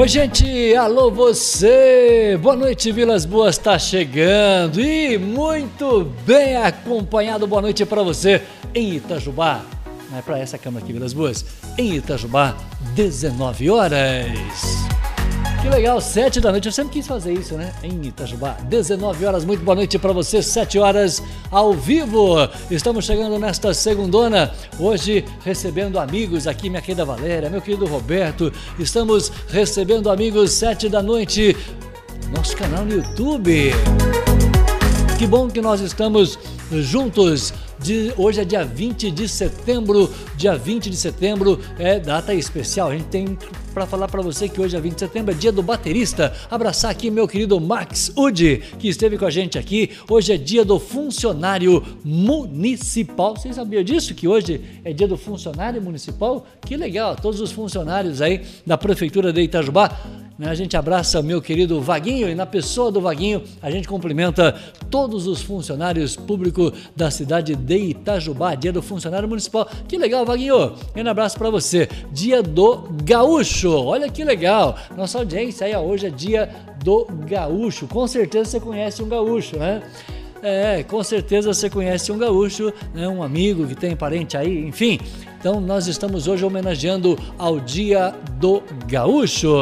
Oi, gente, alô você! Boa noite, Vilas Boas está chegando e muito bem acompanhado. Boa noite para você em Itajubá. Não é para essa câmera aqui, Vilas Boas. Em Itajubá, 19 horas. Que legal, 7 da noite. Eu sempre quis fazer isso, né? Em Itajubá. 19 horas, muito boa noite para você. 7 horas ao vivo. Estamos chegando nesta segundona. Hoje recebendo amigos aqui, minha querida Valéria, meu querido Roberto. Estamos recebendo amigos 7 da noite. Nosso canal no YouTube. Que bom que nós estamos juntos de, hoje é dia 20 de setembro, dia 20 de setembro é data especial. A gente tem para falar para você que hoje é 20 de setembro, é dia do baterista. Abraçar aqui meu querido Max Udi, que esteve com a gente aqui. Hoje é dia do funcionário municipal. Vocês sabiam disso? Que hoje é dia do funcionário municipal? Que legal, todos os funcionários aí da Prefeitura de Itajubá né? A gente abraça meu querido Vaguinho e na pessoa do Vaguinho a gente cumprimenta todos os funcionários públicos da cidade de Itajubá, dia do funcionário municipal. Que legal, Vaguinho! Um abraço para você. Dia do Gaúcho. Olha que legal. Nossa audiência aí, hoje é dia do Gaúcho. Com certeza você conhece um gaúcho, né? É, com certeza você conhece um gaúcho, né? um amigo que tem parente aí, enfim. Então nós estamos hoje homenageando ao Dia do Gaúcho.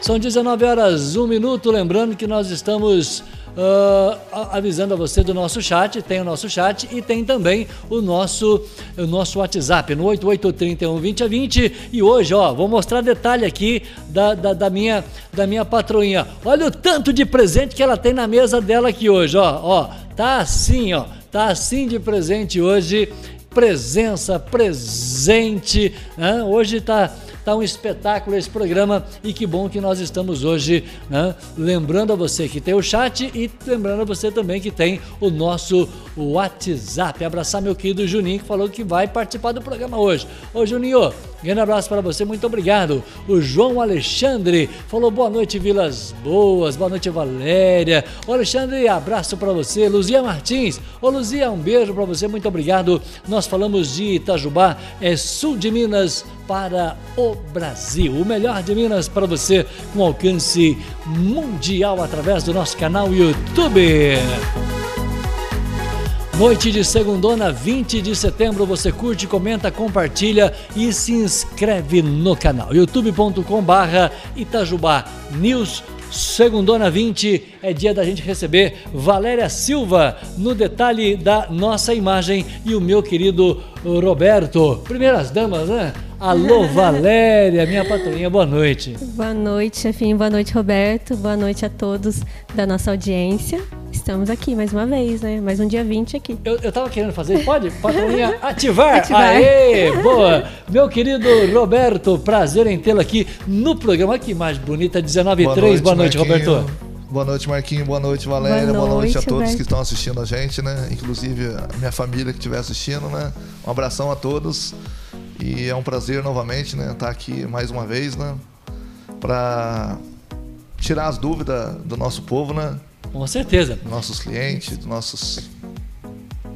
São 19 horas, 1 minuto. Lembrando que nós estamos Uh, avisando a você do nosso chat, tem o nosso chat e tem também o nosso, o nosso WhatsApp no 8831 2020 e hoje, ó, vou mostrar detalhe aqui da, da, da, minha, da minha patroinha. Olha o tanto de presente que ela tem na mesa dela aqui hoje, ó, ó, tá assim, ó, tá assim de presente hoje, presença, presente, né? hoje tá Tá um espetáculo esse programa e que bom que nós estamos hoje né, lembrando a você que tem o chat e lembrando a você também que tem o nosso WhatsApp. Abraçar meu querido Juninho que falou que vai participar do programa hoje. Ô Juninho, grande abraço para você, muito obrigado. O João Alexandre falou boa noite Vilas Boas, boa noite Valéria. Ô Alexandre, abraço para você. Luzia Martins, ô Luzia, um beijo para você, muito obrigado. Nós falamos de Itajubá, é sul de Minas, para o Brasil. O melhor de Minas para você com alcance mundial através do nosso canal YouTube. Noite de segundona, 20 de setembro, você curte, comenta, compartilha e se inscreve no canal. youtube.com barra Itajubá News Segundona 20 é dia da gente receber Valéria Silva no detalhe da nossa imagem e o meu querido Roberto. Primeiras damas, né? Alô, Valéria, minha patroinha, boa noite. Boa noite, chefinho, boa noite, Roberto. Boa noite a todos da nossa audiência. Estamos aqui mais uma vez, né? Mais um dia 20 aqui. Eu, eu tava querendo fazer, pode? Patroinha, ativar. ativar. Aê, boa. Meu querido Roberto, prazer em tê-lo aqui no programa. Que mais bonita, 19 boa 3. Noite, boa noite, Marquinho. Roberto. Boa noite, Marquinho. Boa noite, Valéria. Boa noite, boa noite a todos Roberto. que estão assistindo a gente, né? Inclusive a minha família que estiver assistindo, né? Um abração a todos. E é um prazer novamente, né, estar aqui mais uma vez, né, para tirar as dúvidas do nosso povo, né? Com certeza. Nossos clientes, dos nossos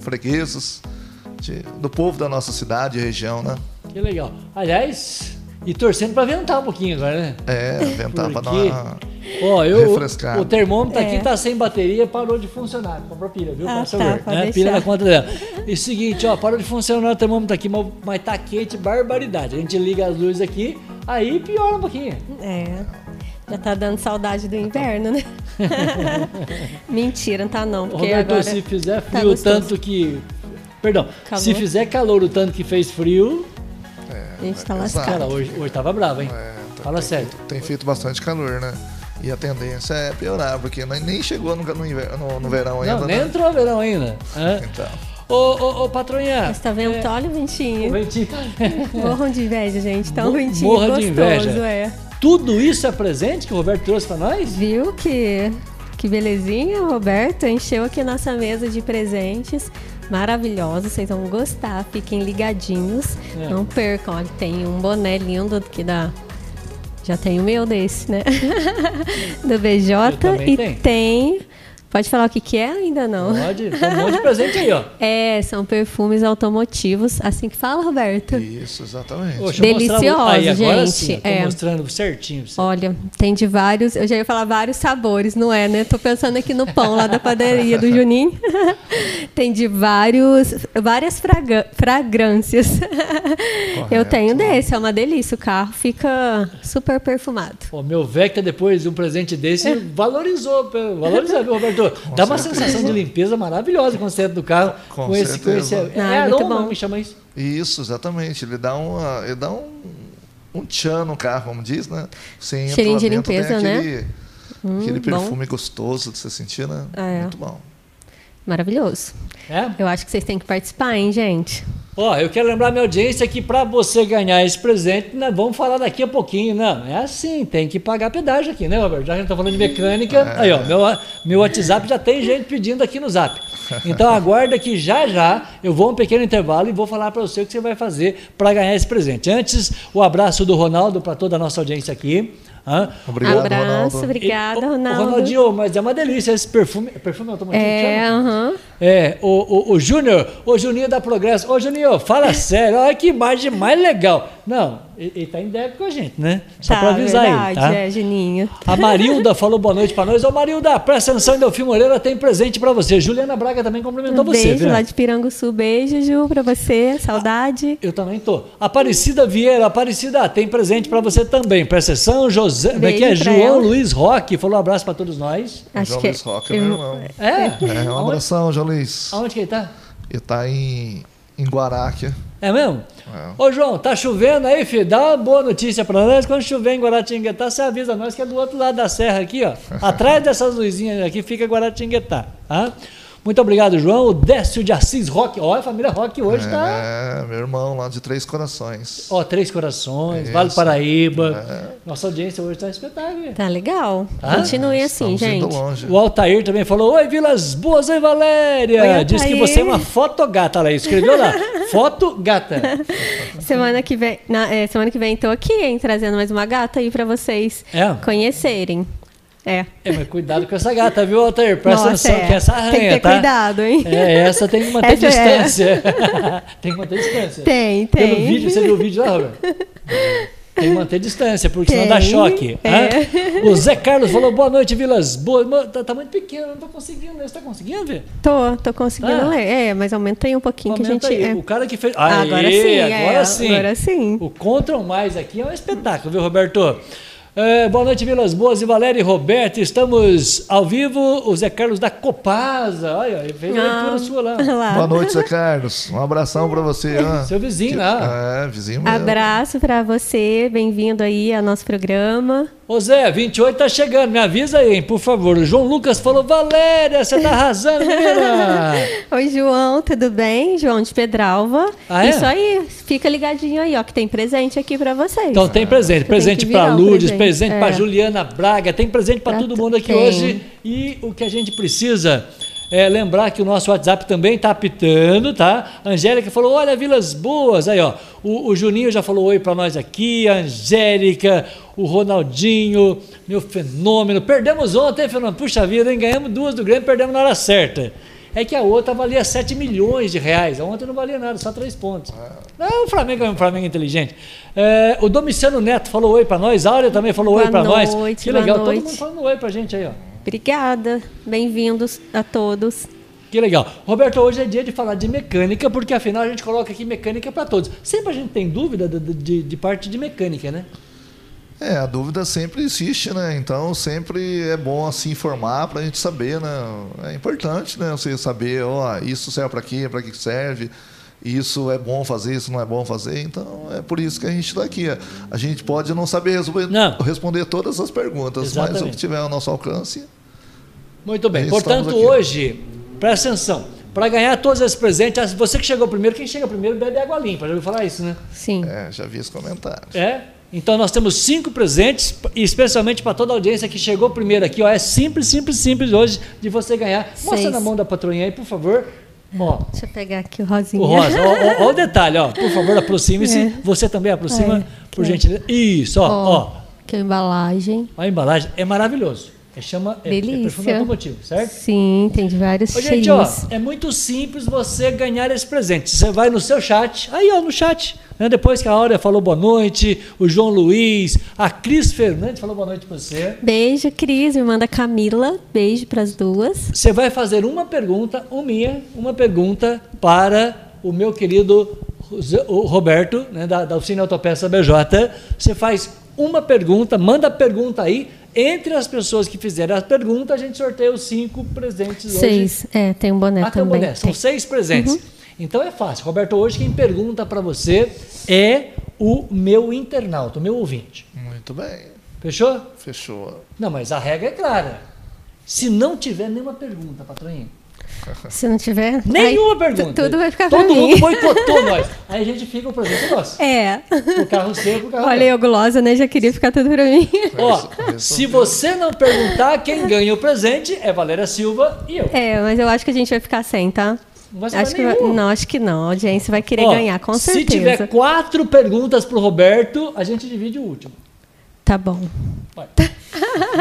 fregueses, de, do povo da nossa cidade e região, né? Que legal. Aliás, e torcendo para ventar um pouquinho agora, né? É, ventar para dar uma Ó, eu, refrescada. O, o termômetro é. aqui tá sem bateria, parou de funcionar. Comprou pilha, viu? Ah, Passa tá, né? Pilha na conta dela. E seguinte, ó, parou de funcionar o termômetro aqui, mas, mas tá quente, barbaridade. A gente liga as luzes aqui, aí piora um pouquinho. É. Já tá dando saudade do inverno, né? Mentira, não tá não. Porque Roberto, agora se fizer tá frio tá tanto que. Perdão, calor. se fizer calor o tanto que fez frio, a gente tá lascado. hoje, hoje tava bravo, hein? É, tá, Fala tem sério. Tem feito bastante calor, né? E a tendência é piorar, porque nem chegou no, no, inverno, no, no verão ainda. Não, nem né? entrou no verão ainda. É? Então. Ô, ô, ô, patroinha. Mas tá vendo? É... Olha o ventinho. O ventinho. Morram de inveja, gente. Tá um ventinho Morra gostoso, de inveja. é. Tudo isso é presente que o Roberto trouxe pra nós? Viu que, que belezinha, Roberto? Encheu aqui nossa mesa de presentes maravilhosos, vocês vão gostar, fiquem ligadinhos, é. não percam. Olha, tem um boné lindo que dá. Já tem o meu desse, né? Do BJ e tem Pode falar o que, que é? Ainda não. Pode, tem um monte de presente aí, ó. É, são perfumes automotivos, assim que fala, Roberto. Isso, exatamente. Poxa, Delicioso, aí, agora gente. Sim, é. mostrando certinho. Olha, tem de vários, eu já ia falar vários sabores, não é, né? Tô pensando aqui no pão lá da padaria do Juninho. tem de vários, várias fraga, fragrâncias. Correto. Eu tenho desse, é uma delícia. O carro fica super perfumado. O meu Vecta, depois de um presente desse, valorizou, valorizou, Roberto? Dá uma certeza. sensação de limpeza maravilhosa quando você entra do carro com, com esse, com esse ah, é, aroma, bom. me chama isso. Isso, exatamente. Ele dá, uma, ele dá um, um tchan no carro, como diz, né? Você Cheirinho de limpeza, né? aquele, né? Aquele hum, perfume bom. gostoso de você sentir, né? É. Muito bom. Maravilhoso. É? Eu acho que vocês têm que participar, hein, gente? Ó, eu quero lembrar minha audiência que para você ganhar esse presente, né, vamos falar daqui a pouquinho. Não, é assim, tem que pagar pedágio aqui, né, Roberto? Já que a gente tá falando de mecânica, é. aí, ó, meu, meu WhatsApp já tem gente pedindo aqui no Zap. Então aguarda que já já eu vou um pequeno intervalo e vou falar para você o que você vai fazer para ganhar esse presente. Antes, o abraço do Ronaldo para toda a nossa audiência aqui. Hã? Obrigado, Abraço, Ronaldo. obrigada, Ronaldo. Ronaldinho, mas é uma delícia esse perfume. Perfume automático? É, aham. Uh -huh. É, o, o, o Júnior, o Juninho da Progresso. Ô, Juninho, fala sério, olha que imagem mais legal. Não, ele, ele tá em débito com a gente, né? Só tá, para avisar verdade, aí, tá? é, Juninho. A Marilda falou boa noite para nós. Ô, Marilda, presta atenção, Delfim Moreira tem presente para você. Juliana Braga também cumprimentou um você. Beijo viu? lá de Piranguçu. Beijo, Ju, para você. Saudade. Eu também tô. Aparecida Vieira, Aparecida, tem presente para você também. Presta atenção, José, como é que é? João ela. Luiz Roque falou um abraço para todos nós. Acho João que Luiz Roque, é meu irmão. É? É, um abração, João Luiz. Aonde que ele tá? Ele tá em, em Guaráquia. É mesmo? É. Ô, João, tá chovendo aí, filho? Dá uma boa notícia pra nós. Quando chover em Guaratinguetá, você avisa nós que é do outro lado da serra aqui, ó. Atrás dessas luzinhas aqui fica Guaratinguetá. Tá? Muito obrigado, João. O Décio de Assis Rock. Olha, a família Rock hoje está. É, meu irmão lá de Três Corações. Ó, Três Corações, Vale Paraíba. É. Nossa audiência hoje está espetáculo. Tá legal. Tá? Continue assim, Estamos gente. Longe. O Altair também falou: Oi, Vilas Boas, oi, Valéria. Oi, Diz que você é uma fotogata lá. Escreveu lá. Foto gata. semana que vem, na, é, semana que vem estou aqui, hein, trazendo mais uma gata aí para vocês é. conhecerem. É. É, mas cuidado com essa gata, viu, Altair? Presta Nossa, atenção é. que essa arranha, Tem que ter tá? cuidado, hein? É, essa tem que manter essa é. distância. Tem que manter distância. Tem, tem. Pelo vídeo, você viu o vídeo lá, Roberto? Tem que manter distância, porque tem. senão dá choque. É. O Zé Carlos falou, boa noite, Vilas. Boa, tá, tá muito pequeno, não tô conseguindo ler. Você tá conseguindo ver? Tô, tô conseguindo ah. ler. É, mas aumenta aí um pouquinho aumenta que a gente... Aí. É. O cara que fez... Ah, agora sim, agora é, sim. Agora sim. O Control Mais aqui é um espetáculo, viu, Roberto? É, boa noite, Vilas Boas e Valéria e Roberto. Estamos ao vivo. O Zé Carlos da Copasa. Olha, ele fez a ah, leitura sua lá. lá. Boa noite, Zé Carlos. Um abração para você. Seu vizinho lá. É, vizinho mesmo. Abraço para você. Bem-vindo aí ao nosso programa. Ô Zé, 28 tá chegando, me avisa aí, por favor. O João Lucas falou, Valéria, você tá arrasando, menina. Oi, João, tudo bem? João de Pedralva. Ah, é? Isso aí, fica ligadinho aí, ó, que tem presente aqui para vocês. Então tem presente, presente para Lourdes, presente, presente é. para Juliana Braga, tem presente para todo mundo aqui tem. hoje. E o que a gente precisa é, lembrar que o nosso WhatsApp também está apitando, tá? Angélica falou: olha, Vilas Boas. Aí, ó. O, o Juninho já falou oi para nós aqui, a Angélica, o Ronaldinho, meu fenômeno. Perdemos ontem, fenômeno. Puxa vida, hein? Ganhamos duas do Grêmio, perdemos na hora certa. É que a outra valia 7 milhões de reais. A ontem não valia nada, só três pontos. Não, o Flamengo é um Flamengo inteligente. É, o Domiciano Neto falou oi para nós, a Áurea também falou boa oi para nós. Que legal, todo mundo falando oi pra gente aí, ó. Obrigada. Bem-vindos a todos. Que legal. Roberto, hoje é dia de falar de mecânica, porque afinal a gente coloca aqui mecânica para todos. Sempre a gente tem dúvida de, de, de, parte de mecânica, né? É, a dúvida sempre existe, né? Então sempre é bom assim informar para a gente saber, né? É importante, né? Você saber, ó, isso serve para quê, para que serve isso é bom fazer, isso não é bom fazer. Então, é por isso que a gente está aqui. A gente pode não saber não. responder todas as perguntas, Exatamente. mas o que tiver ao nosso alcance. Muito bem. Portanto, hoje, presta atenção. Para ganhar todos esses presentes, você que chegou primeiro, quem chega primeiro bebe água limpa. Já ouviu falar isso, né? Sim. É, já vi esse comentário. É? Então nós temos cinco presentes, especialmente para toda a audiência que chegou primeiro aqui. Ó, é simples, simples, simples hoje de você ganhar. Mostra na mão da patroinha aí, por favor. Ó, Deixa eu pegar aqui o rosinha. O rosa. Ó, ó, ó o detalhe, ó. Por favor, aproxime-se. É. Você também aproxima, é, por gentileza. Isso, ó, ó. Que a embalagem. A embalagem é maravilhoso. É, chama, é, Delícia. é perfume automotivo, certo? Sim, tem de vários Ô, gente, ó, é muito simples você ganhar esse presente. Você vai no seu chat, aí ó, no chat, né, depois que a Áurea falou boa noite, o João Luiz, a Cris Fernandes falou boa noite para você. Beijo, Cris, me manda Camila, beijo para as duas. Você vai fazer uma pergunta, uma minha, uma pergunta para o meu querido o Roberto, né, da, da Oficina Autopeça BJ. Você faz uma pergunta, manda a pergunta aí, entre as pessoas que fizerem a pergunta, a gente sorteia os cinco presentes seis. hoje. é, tem um boné ah, também. Tem um boné. São tem. seis presentes. Uhum. Então é fácil. Roberto, hoje quem pergunta para você é o meu internauta, o meu ouvinte. Muito bem. Fechou? Fechou. Não, mas a regra é clara. Se não tiver nenhuma pergunta, patroinha, se não tiver. Nenhuma aí, pergunta. Tudo vai ficar Todo mundo mim. boicotou nós. Aí a gente fica o presente nosso. É. O carro seu, o carro Olha, eu gulosa, né? Já queria ficar tudo pra mim. Ó, se você não perguntar, quem ganha o presente é Valéria Silva e eu. É, mas eu acho que a gente vai ficar sem, tá? Não vai acho que vai, não, acho que não. A audiência vai querer Ó, ganhar, com certeza. Se tiver quatro perguntas pro Roberto, a gente divide o último. Tá bom. Vai.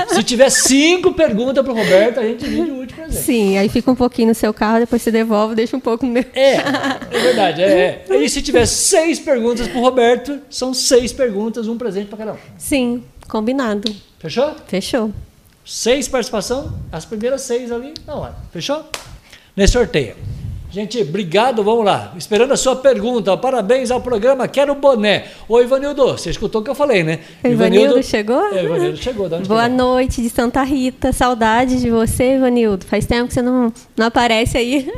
Se tiver cinco perguntas pro Roberto, a gente divide o último presente. Sim, aí fica um pouquinho no seu carro, depois você devolve, deixa um pouco no meu. É, é verdade. É, é. E se tiver seis perguntas pro Roberto, são seis perguntas, um presente para cada um. Sim, combinado. Fechou? Fechou. Seis participação, as primeiras seis ali na hora. Fechou? Nesse sorteio. Gente, obrigado, vamos lá. Esperando a sua pergunta. Parabéns ao programa Quero Boné. Oi, Ivanildo, você escutou o que eu falei, né? O Ivanildo, chegou? É, Ivanildo chegou. De onde Boa chegou? noite de Santa Rita. Saudade de você, Ivanildo. Faz tempo que você não, não aparece aí.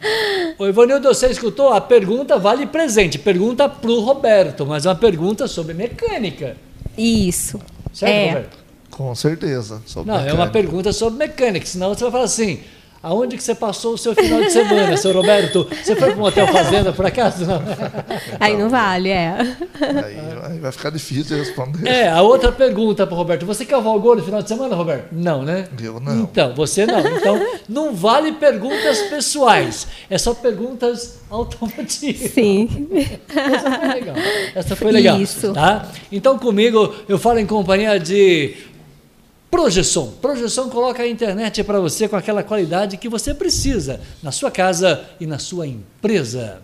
Oi, Ivanildo, você escutou? A pergunta vale presente. Pergunta pro Roberto, mas é uma pergunta sobre mecânica. Isso. Certo, é. Roberto? Com certeza. Não, mecânica. é uma pergunta sobre mecânica, senão você vai falar assim. Aonde que você passou o seu final de semana, seu Roberto? Você foi para um hotel fazenda, por acaso? Não. Aí não vale, é. Aí, aí vai ficar difícil responder. É, a outra pergunta para o Roberto. Você cavalgou no final de semana, Roberto? Não, né? Eu não. Então, você não. Então, não vale perguntas pessoais. É só perguntas automotivas. Sim. Essa foi legal. Essa foi legal. Isso. Tá? Então, comigo, eu falo em companhia de Projeção. Projeção coloca a internet para você com aquela qualidade que você precisa na sua casa e na sua empresa.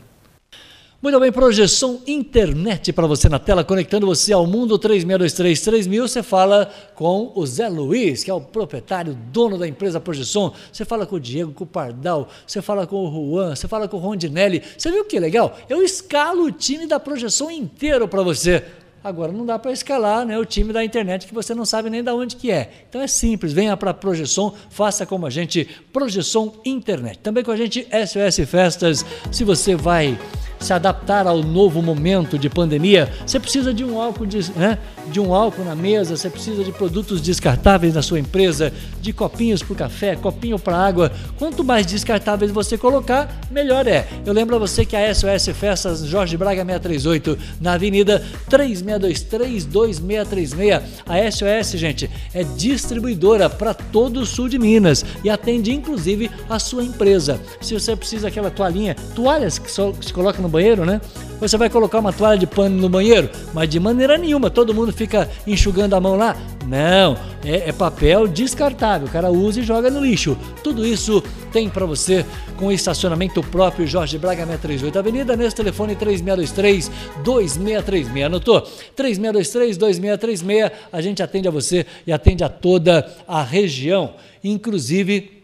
Muito bem, projeção internet para você na tela, conectando você ao mundo 3623-3000. Você fala com o Zé Luiz, que é o proprietário, dono da empresa Projeção. Você fala com o Diego, com o Pardal, você fala com o Juan, você fala com o Rondinelli. Você viu que legal? Eu escalo o time da Projeção inteiro para você. Agora não dá para escalar né, o time da internet que você não sabe nem de onde que é. Então é simples, venha para Projeção, faça como a gente, Projeção Internet. Também com a gente SOS Festas, se você vai se adaptar ao novo momento de pandemia, você precisa de um álcool, de, né, de um álcool na mesa, você precisa de produtos descartáveis na sua empresa, de copinhos para o café, copinho para água. Quanto mais descartáveis você colocar, melhor é. Eu lembro a você que a SOS Festas Jorge Braga 638, na Avenida 36232636. A SOS, gente, é distribuidora para todo o sul de Minas e atende inclusive a sua empresa. Se você precisa daquela toalhinha, toalhas que, só, que se coloca no banheiro, né? Você vai colocar uma toalha de pano no banheiro, mas de maneira nenhuma, todo mundo fica enxugando a mão lá. Não, é, é papel descartável, o cara usa e joga no lixo. Tudo isso tem para você com estacionamento próprio Jorge Braga 638 Avenida, nesse telefone 3623 2636. Anotou? 3623 2636. A gente atende a você e atende a toda a região, inclusive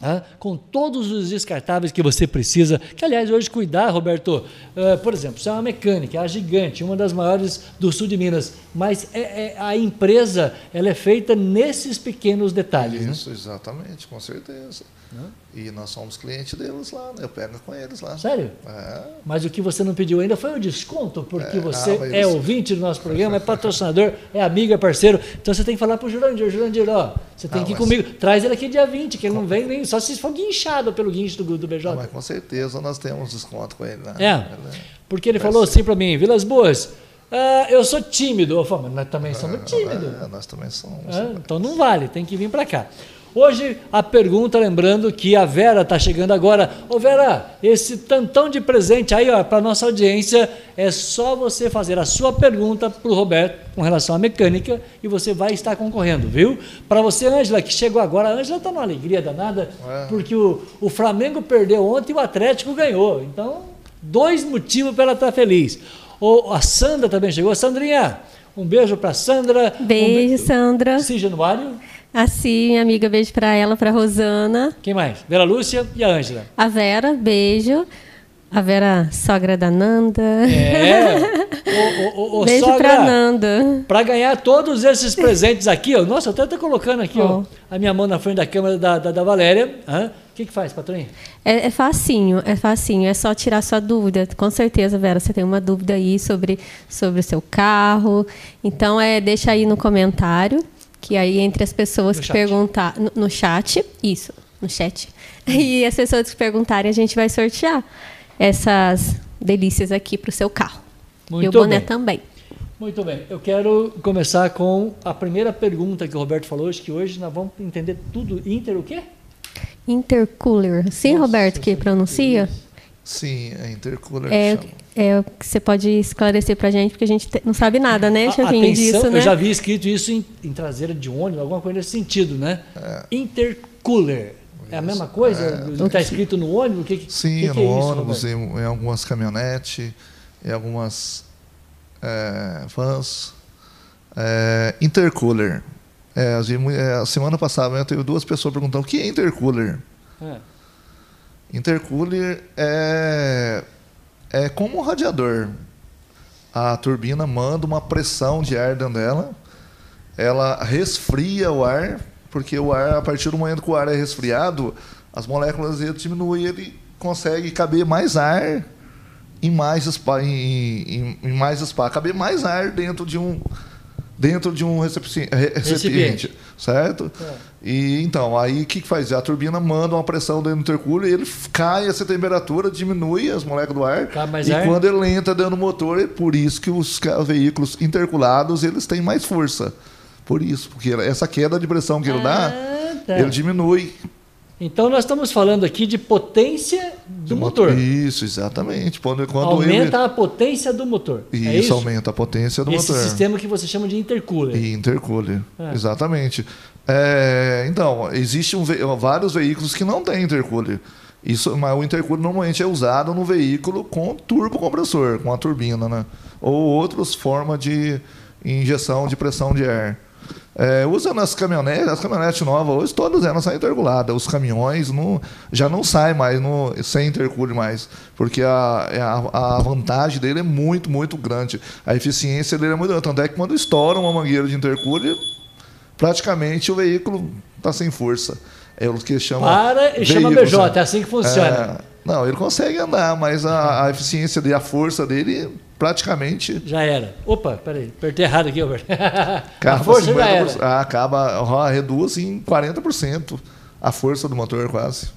ah, com todos os descartáveis que você precisa. Que, aliás, hoje cuidar, Roberto, uh, por exemplo, você é uma mecânica, é a gigante, uma das maiores do sul de Minas, mas é, é, a empresa ela é feita nesses pequenos detalhes. Isso, né? exatamente, com certeza. E nós somos clientes deles lá, né? eu pego com eles lá. Sério? É. Mas o que você não pediu ainda foi o desconto, porque É, você ah, é ouvinte do nosso programa, é patrocinador, é amigo, é parceiro. Então você tem que falar pro Jurandir, Jurandir, ó, você tem Ah, que ir mas- comigo. Traz ele aqui dia 20, que ele não vem nem só se for guinchado pelo guincho do, do BJ. Ah, mas com certeza nós temos desconto com ele lá. É, Ele porque ele falou assim para mim, Vilas Boas, ah, eu sou tímido. Eu falei, mas nós também somos tímidos. É, nós também somos. Ah, então não vale, tem que vir para cá. Hoje a pergunta, lembrando que a Vera está chegando agora. Ô Vera, esse tantão de presente aí para nossa audiência, é só você fazer a sua pergunta para o Roberto com relação à mecânica e você vai estar concorrendo, viu? Para você, Ângela, que chegou agora, a Ângela está numa alegria danada, é. porque o, o Flamengo perdeu ontem e o Atlético ganhou. Então, dois motivos para ela estar tá feliz. O, a Sandra também chegou. Sandrinha, um beijo para Sandra. Beijo, um be... Sandra. Sim, Januário. Assim, minha amiga, beijo para ela, para Rosana. Quem mais? Vera Lúcia e a Ângela. A Vera, beijo. A Vera, sogra da Nanda. É. O, o, o, Beijo sogra, pra Nanda. Para ganhar todos esses presentes aqui, ó. Nossa, eu até estou colocando aqui, ó, a minha mão na frente da câmera da, da, da Valéria. O que, que faz, patroinha? É, é facinho, é facinho. É só tirar sua dúvida. Com certeza, Vera, você tem uma dúvida aí sobre, sobre o seu carro. Então, é, deixa aí no comentário, que aí entre as pessoas no que perguntar... No, no chat, isso, no chat. E as pessoas que perguntarem, a gente vai sortear essas delícias aqui para o seu carro. Muito e o boné bem. também. Muito bem. Eu quero começar com a primeira pergunta que o Roberto falou, acho que hoje nós vamos entender tudo. Inter o quê? Intercooler. Sim, Nossa, Roberto, que pronuncia? Sim, é intercooler. É, é que você pode esclarecer para a gente, porque a gente não sabe nada, né, Chavinho, disso, né? Eu já vi escrito isso em, em traseira de ônibus, alguma coisa nesse sentido, né? É. Intercooler. É a mesma coisa? É, está escrito no ônibus? Que, sim, que, que no é ônibus, em, em, algumas caminhonetes, em algumas é, vans. É, intercooler. É, a semana passada eu teve duas pessoas perguntando o que é intercooler. É. Intercooler é, é como um radiador. A turbina manda uma pressão de ar dentro dela, ela resfria o ar porque o ar, a partir do momento que o ar é resfriado, as moléculas dele diminuem, ele consegue caber mais ar em mais espaço, em, em, em, mais espaço, caber mais ar dentro de um dentro de um recipiente, recipiente certo? É. E então, aí o que, que faz? A turbina manda uma pressão dentro do intercooler, ele cai essa temperatura, diminui as moléculas do ar. e ar. quando ele entra dentro do motor, é por isso que os veículos interculados, eles têm mais força. Por isso, porque essa queda de pressão que ele dá, ah, tá. ele diminui. Então nós estamos falando aqui de potência do motor. Isso, exatamente. Quando, quando aumenta a potência do motor. Isso, é isso, aumenta a potência do Esse motor. Esse sistema que você chama de intercooler. Intercooler, é. exatamente. É, então, existem vários veículos que não têm intercooler. Isso, mas o intercooler normalmente é usado no veículo com turbocompressor, com a turbina, né? Ou outras formas de injeção de pressão de ar. É, usa nas caminhonetes, as caminhonetes novas hoje, todas elas saem interculadas. Os caminhões não, já não saem mais no, sem intercooler mais, porque a, é a, a, vantagem dele é muito, muito grande. A eficiência dele é muito grande. Tanto é que quando estoura uma mangueira de intercooler, praticamente o veículo está sem força. É o que chama. Para e chama BJ, né? é assim que funciona. É, não, ele consegue andar, mas a, a eficiência e a força dele praticamente. Já era. Opa, peraí, apertei errado aqui, Albert. a força já era. Ah, acaba, reduz em 40% a força do motor, quase.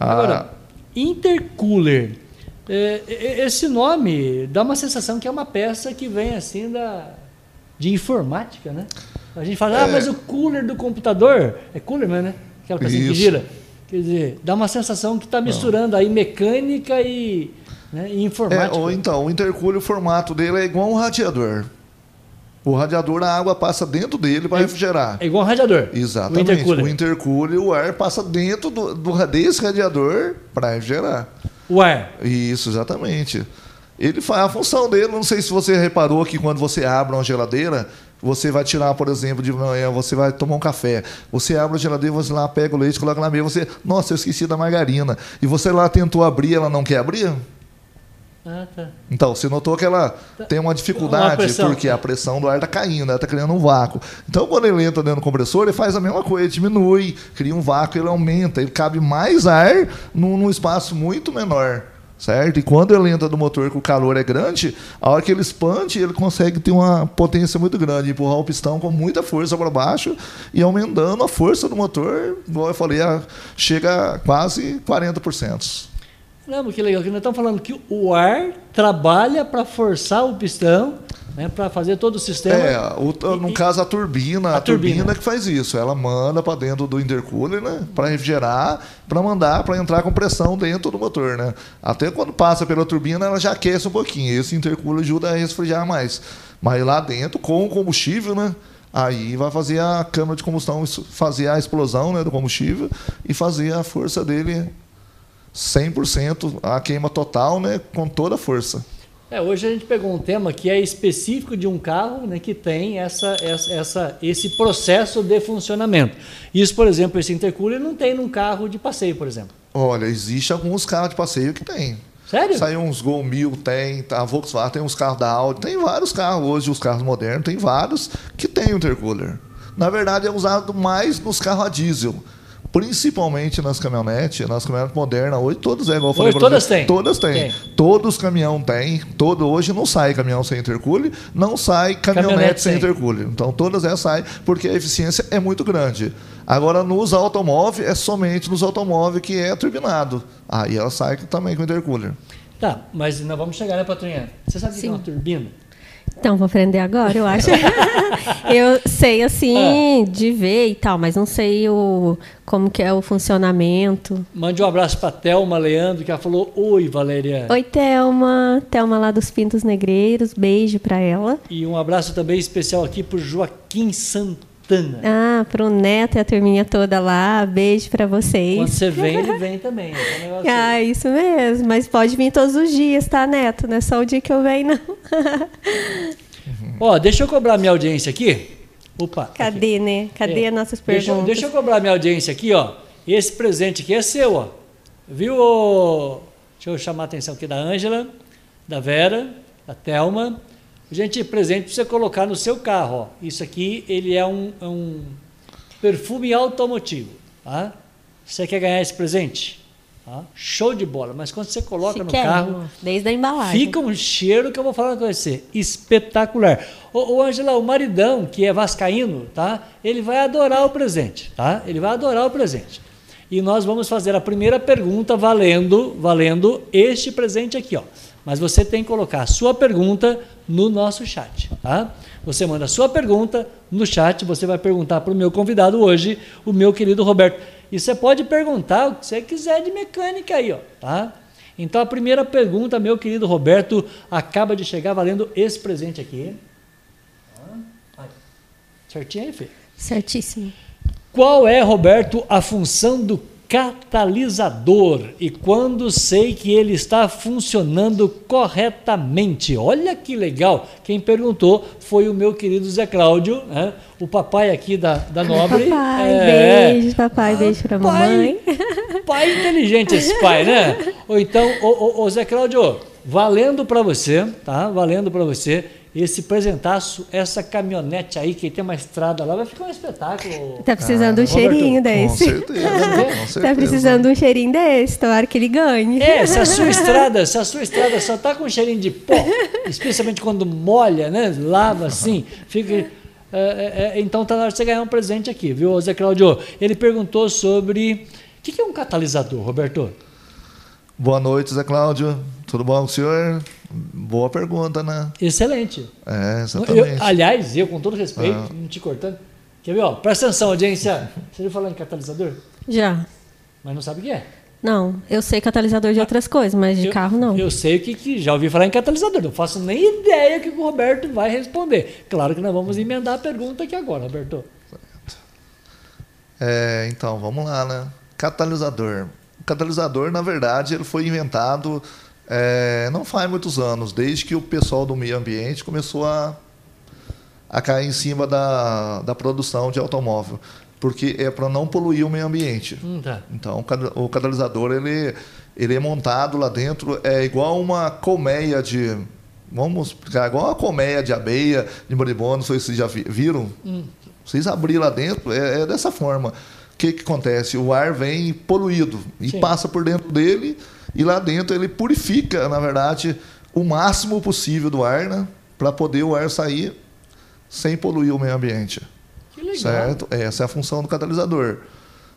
Ah, Agora, intercooler. É, esse nome dá uma sensação que é uma peça que vem assim da de informática, né? A gente fala, ah, é. ah, mas o cooler do computador é cooler, né? Aquela peça que gira. Quer dizer, dá uma sensação que está misturando aí mecânica e, né, e informática. É, ou então, o intercooler, o formato dele é igual um radiador. O radiador, a água passa dentro dele para é, refrigerar. É igual um radiador. Exatamente. O intercooler, o, intercooler, o ar passa dentro do, do desse radiador para refrigerar. O ar. Isso, exatamente. Ele faz a função dele. Não sei se você reparou que quando você abre uma geladeira, você vai tirar, por exemplo, de manhã, você vai tomar um café. Você abre a geladeira, você lá pega o leite, coloca na mesa, você, nossa, eu esqueci da margarina. E você lá tentou abrir, ela não quer abrir? Ah, tá. Então, você notou que ela tá. tem uma dificuldade, uma porque a pressão do ar está caindo, ela está criando um vácuo. Então, quando ele entra dentro do compressor, ele faz a mesma coisa, diminui, cria um vácuo, ele aumenta, ele cabe mais ar num, num espaço muito menor certo? E quando ele entra no motor que o calor é grande, a hora que ele expande, ele consegue ter uma potência muito grande, empurrar o pistão com muita força para baixo e aumentando a força do motor, igual eu falei, chega a quase 40%. Não, que legal, que nós estamos falando que o ar trabalha para forçar o pistão né, para fazer todo o sistema. É, o, no e, caso a turbina, a, a turbina. turbina que faz isso, ela manda para dentro do intercooler, né, para refrigerar, para mandar para entrar com pressão dentro do motor, né. Até quando passa pela turbina, ela já aquece um pouquinho. Esse intercooler ajuda a resfriar mais. Mas lá dentro, com o combustível, né, aí vai fazer a câmara de combustão fazer a explosão, né, do combustível e fazer a força dele 100%, a queima total, né, com toda a força. É, hoje a gente pegou um tema que é específico de um carro né, que tem essa, essa, essa, esse processo de funcionamento. Isso, por exemplo, esse intercooler não tem num carro de passeio, por exemplo. Olha, existe alguns carros de passeio que tem. Sério? Saiu uns Gol 1000, tem, a Volkswagen tem uns carros da Audi, tem vários carros hoje, os carros modernos, tem vários que tem intercooler. Na verdade, é usado mais nos carros a diesel principalmente nas caminhonetes, nas caminhonetes modernas, hoje todos é igual eu falei. Hoje todas têm. Todas têm. Todos os caminhão têm. Todo, hoje não sai caminhão sem intercooler, não sai caminhonete, caminhonete sem intercooler. Então todas elas saem porque a eficiência é muito grande. Agora, nos automóveis, é somente nos automóveis que é turbinado. Aí ela sai também com intercooler. Tá, mas nós vamos chegar, né, Patrinha? Você sabe o que é uma turbina? Então, vou aprender agora, eu acho. eu sei, assim, é. de ver e tal, mas não sei o, como que é o funcionamento. Mande um abraço para Thelma Leandro, que ela falou, oi, Valéria. Oi, Thelma. Thelma lá dos Pintos Negreiros, beijo para ela. E um abraço também especial aqui para Joaquim Santana. Ah, para o Neto e a turminha toda lá, beijo para vocês. Quando você vem, ele vem também. É ah, isso mesmo, mas pode vir todos os dias, tá, Neto? Não é só o dia que eu venho, não. Ó, deixa eu cobrar minha audiência aqui. Opa. Cadê, aqui. né? Cadê é. as nossas perguntas? Deixa, deixa, eu cobrar minha audiência aqui, ó. Esse presente aqui é seu, ó. Viu? Deixa eu chamar a atenção aqui da Ângela, da Vera, da Thelma. Gente, presente para você colocar no seu carro, ó. Isso aqui, ele é um, é um perfume automotivo, tá? Você quer ganhar esse presente? Ah, show de bola. Mas quando você coloca no carro. Desde a embalagem. Fica um cheiro que eu vou falar com você. Espetacular. Ô, ô Angela, o maridão, que é vascaíno, tá? Ele vai adorar o presente, tá? Ele vai adorar o presente. E nós vamos fazer a primeira pergunta valendo, valendo este presente aqui, ó. Mas você tem que colocar a sua pergunta no nosso chat, tá? Você manda a sua pergunta no chat, você vai perguntar para o meu convidado hoje, o meu querido Roberto. E você pode perguntar o que você quiser de mecânica aí, ó, tá? Então a primeira pergunta, meu querido Roberto, acaba de chegar valendo esse presente aqui. Certinho aí, Fê? Certíssimo. Qual é, Roberto, a função do catalisador e quando sei que ele está funcionando corretamente. Olha que legal! Quem perguntou foi o meu querido Zé Cláudio, né? o papai aqui da, da Nobre. Papai, é, beijo, papai, beijo para mamãe. Pai inteligente esse pai, né? Ou então, ô, ô, ô Zé Cláudio, valendo para você, tá? Valendo para você esse presentaço, essa caminhonete aí que tem uma estrada lá, vai ficar um espetáculo. Tá precisando ah, um cheirinho desse. Com certeza, com certeza. Tá precisando um cheirinho desse, tomara que ele ganhe. É, se a sua estrada, se a sua estrada só tá com um cheirinho de pó, especialmente quando molha, né, lava assim, fica... É, é, é, então tá na hora de você ganhar um presente aqui, viu, Zé Claudio? Ele perguntou sobre... O que é um catalisador, Roberto? Boa noite, Zé Cláudio. Tudo bom com o senhor? Boa pergunta, né? Excelente. É, exatamente. Eu, aliás, eu, com todo respeito, ah. não te cortando, quer ver, ó, presta atenção, audiência. Você já falou em catalisador? Já. Mas não sabe o que é? Não, eu sei catalisador de ah, outras coisas, mas de eu, carro não. Eu sei o que, que já ouvi falar em catalisador, não faço nem ideia que o Roberto vai responder. Claro que nós vamos emendar a pergunta aqui agora, Roberto. É, então, vamos lá, né? Catalisador. O catalisador, na verdade, ele foi inventado é, não faz muitos anos, desde que o pessoal do meio ambiente começou a, a cair em cima da, da produção de automóvel, porque é para não poluir o meio ambiente. Hum, tá. Então, o catalisador ele, ele é montado lá dentro, é igual uma colmeia de. Vamos explicar, igual uma colmeia de abeia, de moribondo, não sei se vocês já viram. Hum. Vocês abrir lá dentro, é, é dessa forma. O que, que acontece? O ar vem poluído e Sim. passa por dentro dele e lá dentro ele purifica, na verdade, o máximo possível do ar, né? Para poder o ar sair sem poluir o meio ambiente. Que legal. Certo? Essa é a função do catalisador.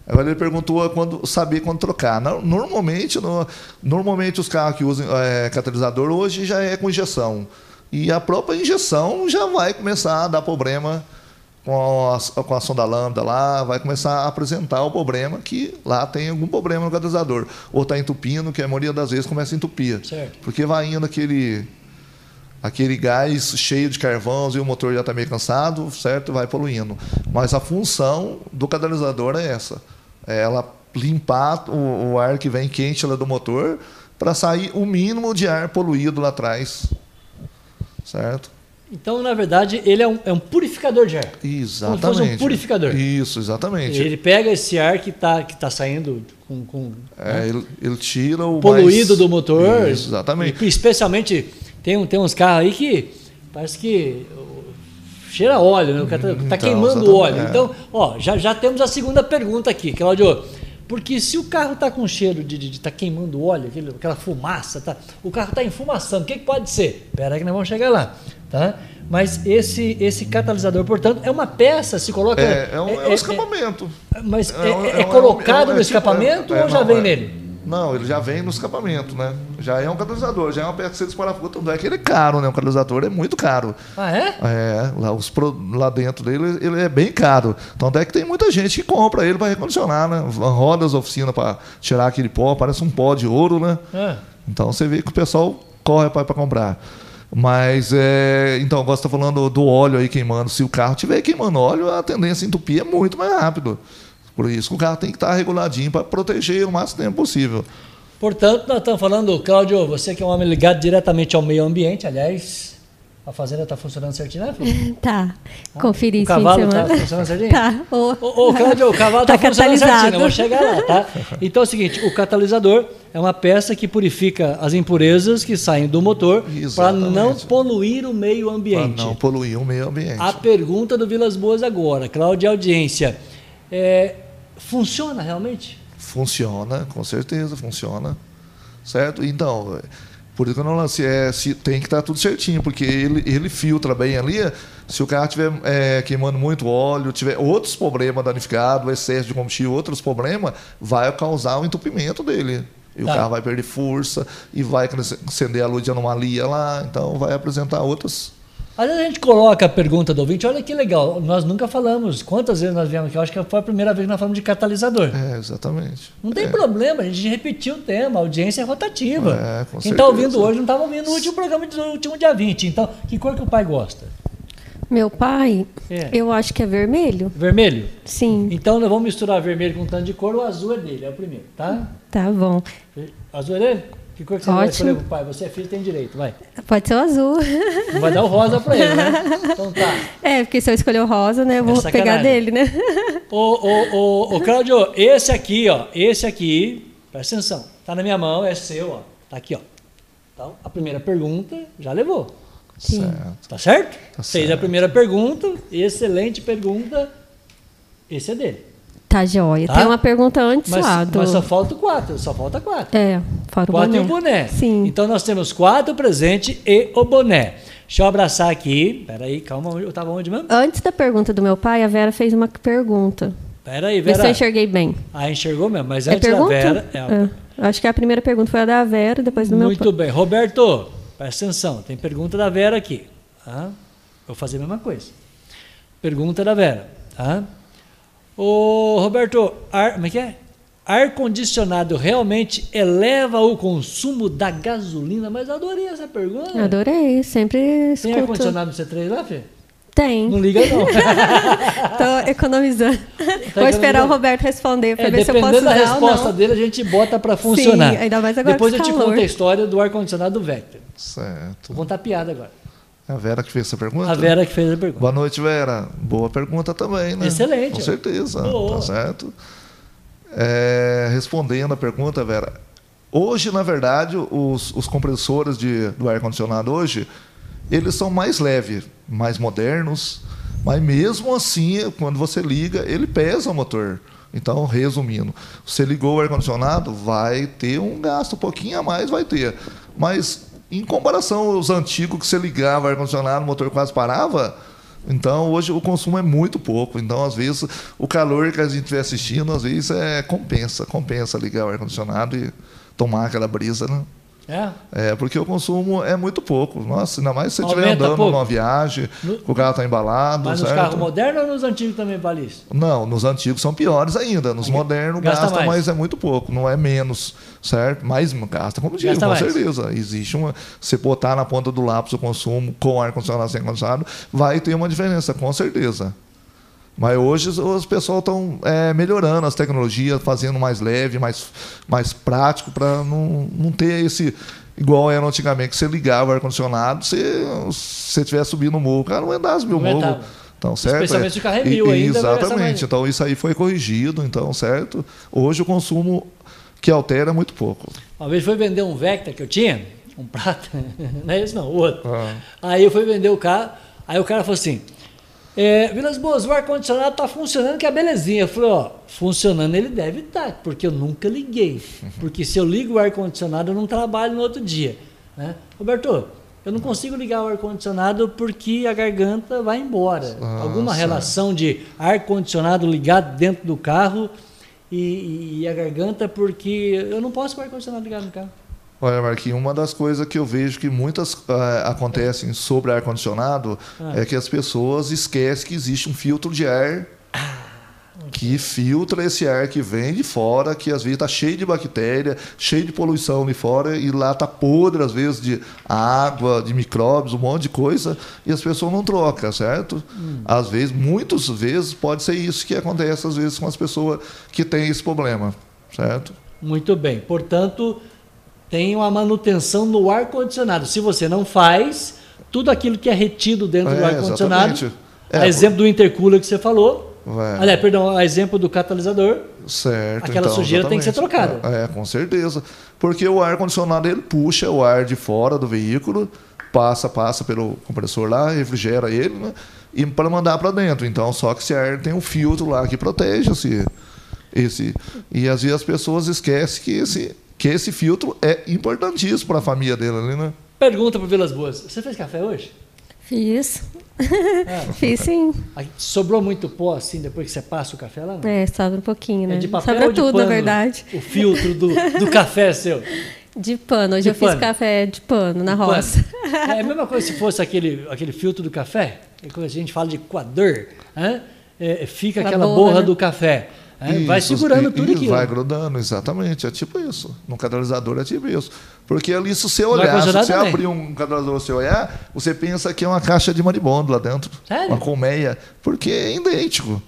Agora ele perguntou quando saber quando trocar. Normalmente, no, normalmente os carros que usam é, catalisador hoje já é com injeção. E a própria injeção já vai começar a dar problema com a, com a sonda lambda lá, vai começar a apresentar o problema que lá tem algum problema no catalisador. Ou está entupindo, que a maioria das vezes começa a entupir. Certo. Porque vai indo aquele, aquele gás cheio de carvões e o motor já está meio cansado, certo? Vai poluindo. Mas a função do catalisador é essa. É ela limpar o, o ar que vem quente lá do motor para sair o mínimo de ar poluído lá atrás. Certo? Então, na verdade, ele é um, é um purificador de ar. Exatamente. Como se fosse um purificador. Isso, exatamente. Ele pega esse ar que está que tá saindo com. com é, né? ele, ele, tira o. Poluído mais... do motor. Isso, exatamente. E, especialmente, tem, tem uns carros aí que parece que cheira óleo, né? O cara está tá então, queimando óleo. É. Então, ó, já, já temos a segunda pergunta aqui, Claudio. Porque se o carro está com cheiro de estar tá queimando óleo, aquele, aquela fumaça, tá, o carro está enfumaçando, o que, que pode ser? Espera aí que nós vamos chegar lá. Tá? Mas esse, esse catalisador, portanto, é uma peça, se coloca. É, é um, é um é, escapamento. mas é, é, colocado no escapamento ou já vem nele? Não, ele já vem no escapamento, né? Já é um catalisador, já é uma peça que você disparafusa. Tanto é que ele é caro, né? Um catalisador é muito caro. Ah, é? É, lá, os, lá dentro dele ele é bem caro. Tanto é que tem muita gente que compra ele para recondicionar, né? Roda as oficinas para tirar aquele pó, parece um pó de ouro, né? É. Então você vê que o pessoal corre para comprar. Mas, é, então, agora você está falando do óleo aí queimando. Se o carro estiver queimando óleo, a tendência a entupir é muito mais rápido. Por isso o carro tem que estar reguladinho para proteger o máximo tempo possível. Portanto, nós estamos falando, Cláudio, você que é um homem ligado diretamente ao meio ambiente, aliás, a fazenda está funcionando certinho, né, filho? Tá. Conferi O cavalo está funcionando certinho? Tá. Ô, ô, Cláudio, o cavalo está tá funcionando certinho, eu vou chegar lá, tá? Então é o seguinte, o catalisador é uma peça que purifica as impurezas que saem do motor para não poluir o meio ambiente. Para não poluir o meio ambiente. A pergunta do Vilas Boas agora, Cláudio, audiência, é, Funciona realmente? Funciona, com certeza, funciona. Certo? Então, por isso que eu não lancei, é, se, tem que estar tudo certinho, porque ele, ele filtra bem ali. Se o carro estiver é, queimando muito óleo, tiver outros problemas danificados, excesso de combustível, outros problemas, vai causar o entupimento dele. E tá. o carro vai perder força e vai acender a luz de anomalia lá, então vai apresentar outras às vezes a gente coloca a pergunta do ouvinte, olha que legal, nós nunca falamos, quantas vezes nós viemos aqui? Eu acho que foi a primeira vez que nós falamos de catalisador. É, exatamente. Não tem é. problema, a gente repetiu o tema, a audiência é rotativa. É, com Quem está ouvindo hoje não estava ouvindo no último programa do último dia 20. Então, que cor que o pai gosta? Meu pai, é. eu acho que é vermelho. Vermelho? Sim. Então nós vamos misturar vermelho com tanto de cor, o azul é dele, é o primeiro, tá? Tá bom. Azul é dele? Que cor que você Ótimo. vai escolher pro pai? Você é filho, tem direito, vai. Pode ser o azul. Vai dar o rosa para ele, né? Então tá. É, porque se eu escolher o rosa, né, eu vou é pegar dele, né? Ô, ô, ô, ô, Cláudio, esse aqui, ó, esse aqui, presta atenção, tá na minha mão, é seu, ó, tá aqui, ó. Então, a primeira pergunta já levou. Sim. Certo. Tá certo? Tá Fez certo. a primeira pergunta, excelente pergunta, esse é dele. Tá joia. Tá? Tem uma pergunta antes mas, lá. Do... Mas só falta quatro, só falta quatro. É, fora o quatro boné. e o boné. Sim. Então nós temos quatro presente e o boné. Deixa eu abraçar aqui. Peraí, calma, eu estava onde mesmo? Antes da pergunta do meu pai, a Vera fez uma pergunta. Peraí, Vera. Vê se eu enxerguei bem. Ah, enxergou mesmo, mas é antes pergunta? da Vera. É, é. Acho que a primeira pergunta foi a da Vera, depois do Muito meu pai. Muito bem. Roberto, presta atenção, tem pergunta da Vera aqui. Tá? Vou fazer a mesma coisa. Pergunta da Vera. Tá? Ô, Roberto, ar, como é que é? Ar-condicionado realmente eleva o consumo da gasolina? Mas adorei essa pergunta. Adorei, sempre escuto. Tem ar-condicionado no C3 lá, Fê? Tem. Não liga, não. Tô economizando. Tá Vou esperar o Roberto responder para é, ver se eu posso Dependendo da resposta dele, a gente bota para funcionar. Sim, ainda mais agora Depois eu te calor. conto a história do ar-condicionado do Vector. Certo. Vou contar piada agora. É a Vera que fez essa pergunta? A Vera que fez a pergunta. Boa noite, Vera. Boa pergunta também, né? Excelente. Com certeza. Boa. Tá certo. É, respondendo a pergunta, Vera. Hoje, na verdade, os, os compressores de, do ar-condicionado hoje, eles são mais leves, mais modernos, mas mesmo assim, quando você liga, ele pesa o motor. Então, resumindo, você ligou o ar-condicionado, vai ter um gasto um pouquinho a mais, vai ter. Mas em comparação aos antigos que você ligava ar-condicionado, o motor quase parava, então hoje o consumo é muito pouco. Então, às vezes, o calor que a gente estiver assistindo, às vezes, é compensa, compensa ligar o ar-condicionado e tomar aquela brisa, né? É? é, porque o consumo é muito pouco. Nossa, ainda mais se você estiver andando pouco. numa viagem, no, o carro está embalado. Mas certo? nos carros modernos ou nos antigos também vale isso? Não, nos antigos são piores ainda. Nos modernos gasta, gasta mais. mas é muito pouco, não é menos, certo? Mais gasta, como digo, com mais. certeza. Existe uma. Se botar na ponta do lápis o consumo com ar-condicionado sem ar-condicionado, vai ter uma diferença, com certeza. Mas hoje os pessoal estão é, melhorando as tecnologias, fazendo mais leve, mais, mais prático, para não, não ter esse. Igual era antigamente, que você ligava o ar-condicionado, se você estiver subindo no morro, o cara não andasse meu morro. Então, certo? Especialmente se o carro é mil ainda. Exatamente. Então, isso aí foi corrigido, então, certo? Hoje o consumo que altera é muito pouco. Uma vez foi vender um Vectra que eu tinha, um prata, não é esse não, o outro. Ah. Aí eu fui vender o carro, aí o cara falou assim, é, Vilas Boas, o ar-condicionado está funcionando, que é belezinha. Eu falei, ó, funcionando ele deve estar, tá, porque eu nunca liguei. Porque se eu ligo o ar-condicionado, eu não trabalho no outro dia. Né? Roberto, eu não consigo ligar o ar-condicionado porque a garganta vai embora. Nossa. Alguma relação de ar-condicionado ligado dentro do carro e, e, a garganta, porque eu não posso com o ar-condicionado ligado no carro. Olha, Marquinhos, uma das coisas que eu vejo que muitas uh, acontecem sobre ar-condicionado ah. é que as pessoas esquecem que existe um filtro de ar que filtra esse ar que vem de fora, que às vezes está cheio de bactéria, cheio de poluição de fora, e lá está podre, às vezes, de água, de micróbios, um monte de coisa, e as pessoas não trocam, certo? Hum. Às vezes, muitas vezes, pode ser isso que acontece, às vezes, com as pessoas que têm esse problema, certo? Muito bem. Portanto, tem uma manutenção no ar-condicionado. Se você não faz, tudo aquilo que é retido dentro é, do ar-condicionado, é, a exemplo do intercooler que você falou, é. Aliás, perdão, a exemplo do catalisador. Certo. Aquela então, sujeira exatamente. tem que ser trocada. É, com certeza. Porque o ar-condicionado ele puxa o ar de fora do veículo, passa, passa pelo compressor lá, refrigera ele, né? E para mandar para dentro. Então, só que esse ar tem um filtro lá que protege esse, esse. E às vezes as pessoas esquecem que esse que esse filtro é importantíssimo para a família dele ali, né? Pergunta para Vilas Boas. Você fez café hoje? Fiz. É. Fiz sim. sobrou muito pó assim depois que você passa o café lá? Não? É, sobra um pouquinho, né? É de papel sobra de tudo, pano, na verdade. O filtro do, do café seu. De pano. Hoje de eu pano. fiz café de pano na de roça. Pano. É a mesma coisa se fosse aquele, aquele filtro do café. É quando a gente fala de coador, né? É, fica aquela, aquela borra, borra né? do café. É, isso, vai segurando tudo aquilo. Vai grudando, exatamente. É tipo isso. No catalisador é tipo isso. Porque ali, se você olhar, se você também. abrir um catalisador você olhar, você pensa que é uma caixa de maribondo lá dentro. Sério? Uma colmeia. Porque é idêntico.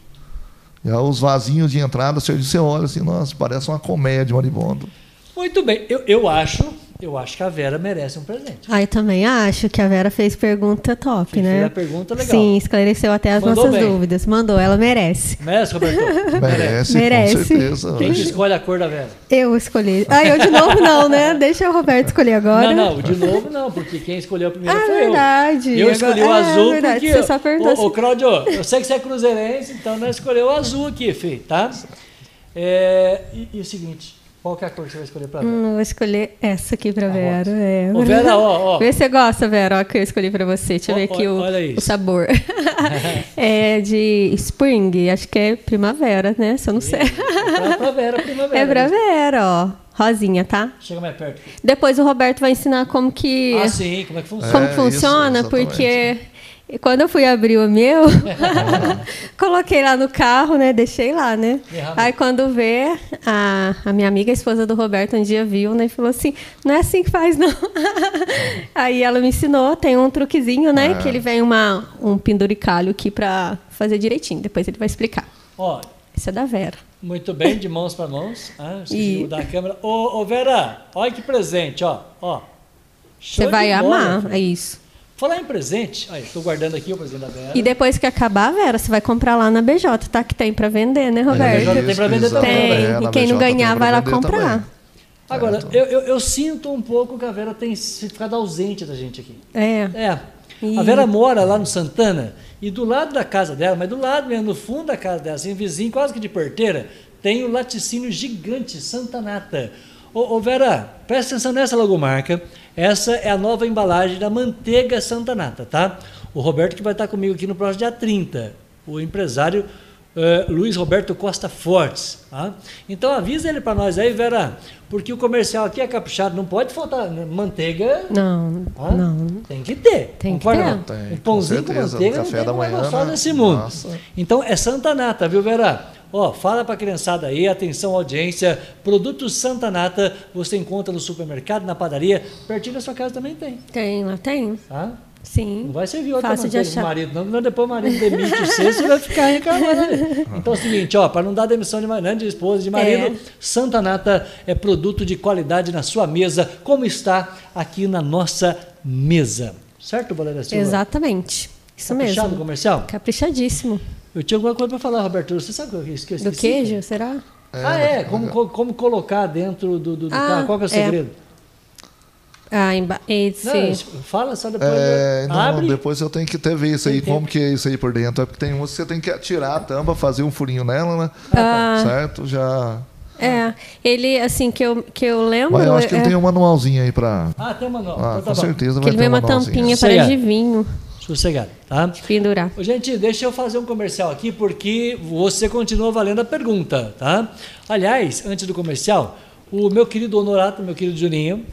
E os vasinhos de entrada, você olha assim, nossa, parece uma colmeia de maribondo. Muito bem. Eu, eu acho eu acho que a Vera merece um presente. Ah, eu também acho que a Vera fez pergunta top, fez né? Fez a pergunta legal. Sim, esclareceu até as Mandou nossas bem. dúvidas. Mandou, ela merece. Merece, Roberto? merece, merece, com certeza. Quem que escolhe a cor da Vera? Eu escolhi. Ah, eu de novo não, né? Deixa o Roberto escolher agora. Não, não, de novo não, porque quem escolheu a primeira ah, foi verdade. eu. Eu escolhi o é, azul verdade. porque... Você só perguntou ô, assim. ô, Claudio, eu sei que você é cruzeirense, então nós escolheu o azul aqui, filho, tá? É, e, e o seguinte, qual que é a cor que você vai escolher para Vera? Hum, vou escolher essa aqui para Vera. É. Ô, Vera, ó, ó. Vê se você gosta, Vera, ó, que eu escolhi para você. Deixa eu ver aqui o, o, sabor. é de Spring, acho que é primavera, né? Se eu não sei. É pra Vera, primavera. É pra Vera, ó. Rosinha, tá? Chega mais perto. Depois o Roberto vai ensinar como que. Ah, sim, como é que funciona. Como é, funciona, isso, porque e quando eu fui abrir o meu, coloquei lá no carro, né? Deixei lá, né? Aí quando vê, a, a minha amiga, a esposa do Roberto, um dia viu, né? E falou assim, não é assim que faz, não. Aí ela me ensinou, tem um truquezinho, né? É. Que ele vem uma, um penduricalho aqui para fazer direitinho. Depois ele vai explicar. Ó, Esse é da Vera. Muito bem, de mãos para mãos. Ah, e... mudar a câmera. Ô, ô, Vera, olha que presente, ó. ó. Você vai amar, é isso. Falar em presente, estou guardando aqui o presente da Vera. E depois que acabar, Vera, você vai comprar lá na BJ, tá? Que tem para vender, né, Roberto? É, tem para vender também. Tem. É, e quem BJ não ganhar vai lá comprar. Também. Agora, eu, eu, eu, sinto um pouco que a Vera tem ficado ausente da gente aqui. É. É. E... A Vera mora lá no Santana e do lado da casa dela, mas do lado mesmo, no fundo da casa dela, assim, vizinho quase que de porteira, tem o laticínio gigante Santanata. Ô, ô Vera, presta atenção nessa logomarca. Essa é a nova embalagem da manteiga Santa Nata, tá? O Roberto que vai estar comigo aqui no próximo dia 30. O empresário uh, Luiz Roberto Costa Fortes. Tá? Então avisa ele para nós aí, Vera, porque o comercial aqui é caprichado, não pode faltar manteiga. Não, tá? não. Tem que ter. Tem que ter. Tem, um pãozinho com, certeza, com manteiga café da manhã, só né? nesse mundo. Nossa. Então é Santa Nata, viu, Vera? Ó, fala para a criançada aí, atenção audiência, produtos Santa Nata você encontra no supermercado, na padaria, pertinho da sua casa também tem. Tem, lá tem. Tá? Sim. Não vai servir outra Fácil manteiga de marido, não, não depois o marido demite você, você vai ficar reclamando. Então é o seguinte, ó, para não dar demissão de, né, de esposa, de marido, é. Santa Nata é produto de qualidade na sua mesa, como está aqui na nossa mesa. Certo, Valéria Silva? Exatamente. Isso Caprichado mesmo. comercial? Caprichadíssimo. Eu tinha alguma coisa para falar, Roberto. Você sabe o que eu esqueci? Do queijo, será? É, ah, é. Como, como, como colocar dentro do, do, do ah, carro? Qual que é o segredo? É. Ah, emba... esse... Não, fala só depois. É, não, abre. depois eu tenho que até ver isso aí, como que é isso aí por dentro. É porque tem uns que você tem que tirar a tampa, fazer um furinho nela, né? Ah, certo? Já. É, ele, assim, que eu, que eu lembro. Mas eu acho que é... ele tem um manualzinho aí pra. Ah, tem um manual. Ah, então, tá com bom. certeza que vai ele ter vem uma tampinha para de vinho sossegado, tá? Pendurar. Gente, deixa eu fazer um comercial aqui porque você continua valendo a pergunta, tá? Aliás, antes do comercial, o meu querido Honorato, meu querido Juninho,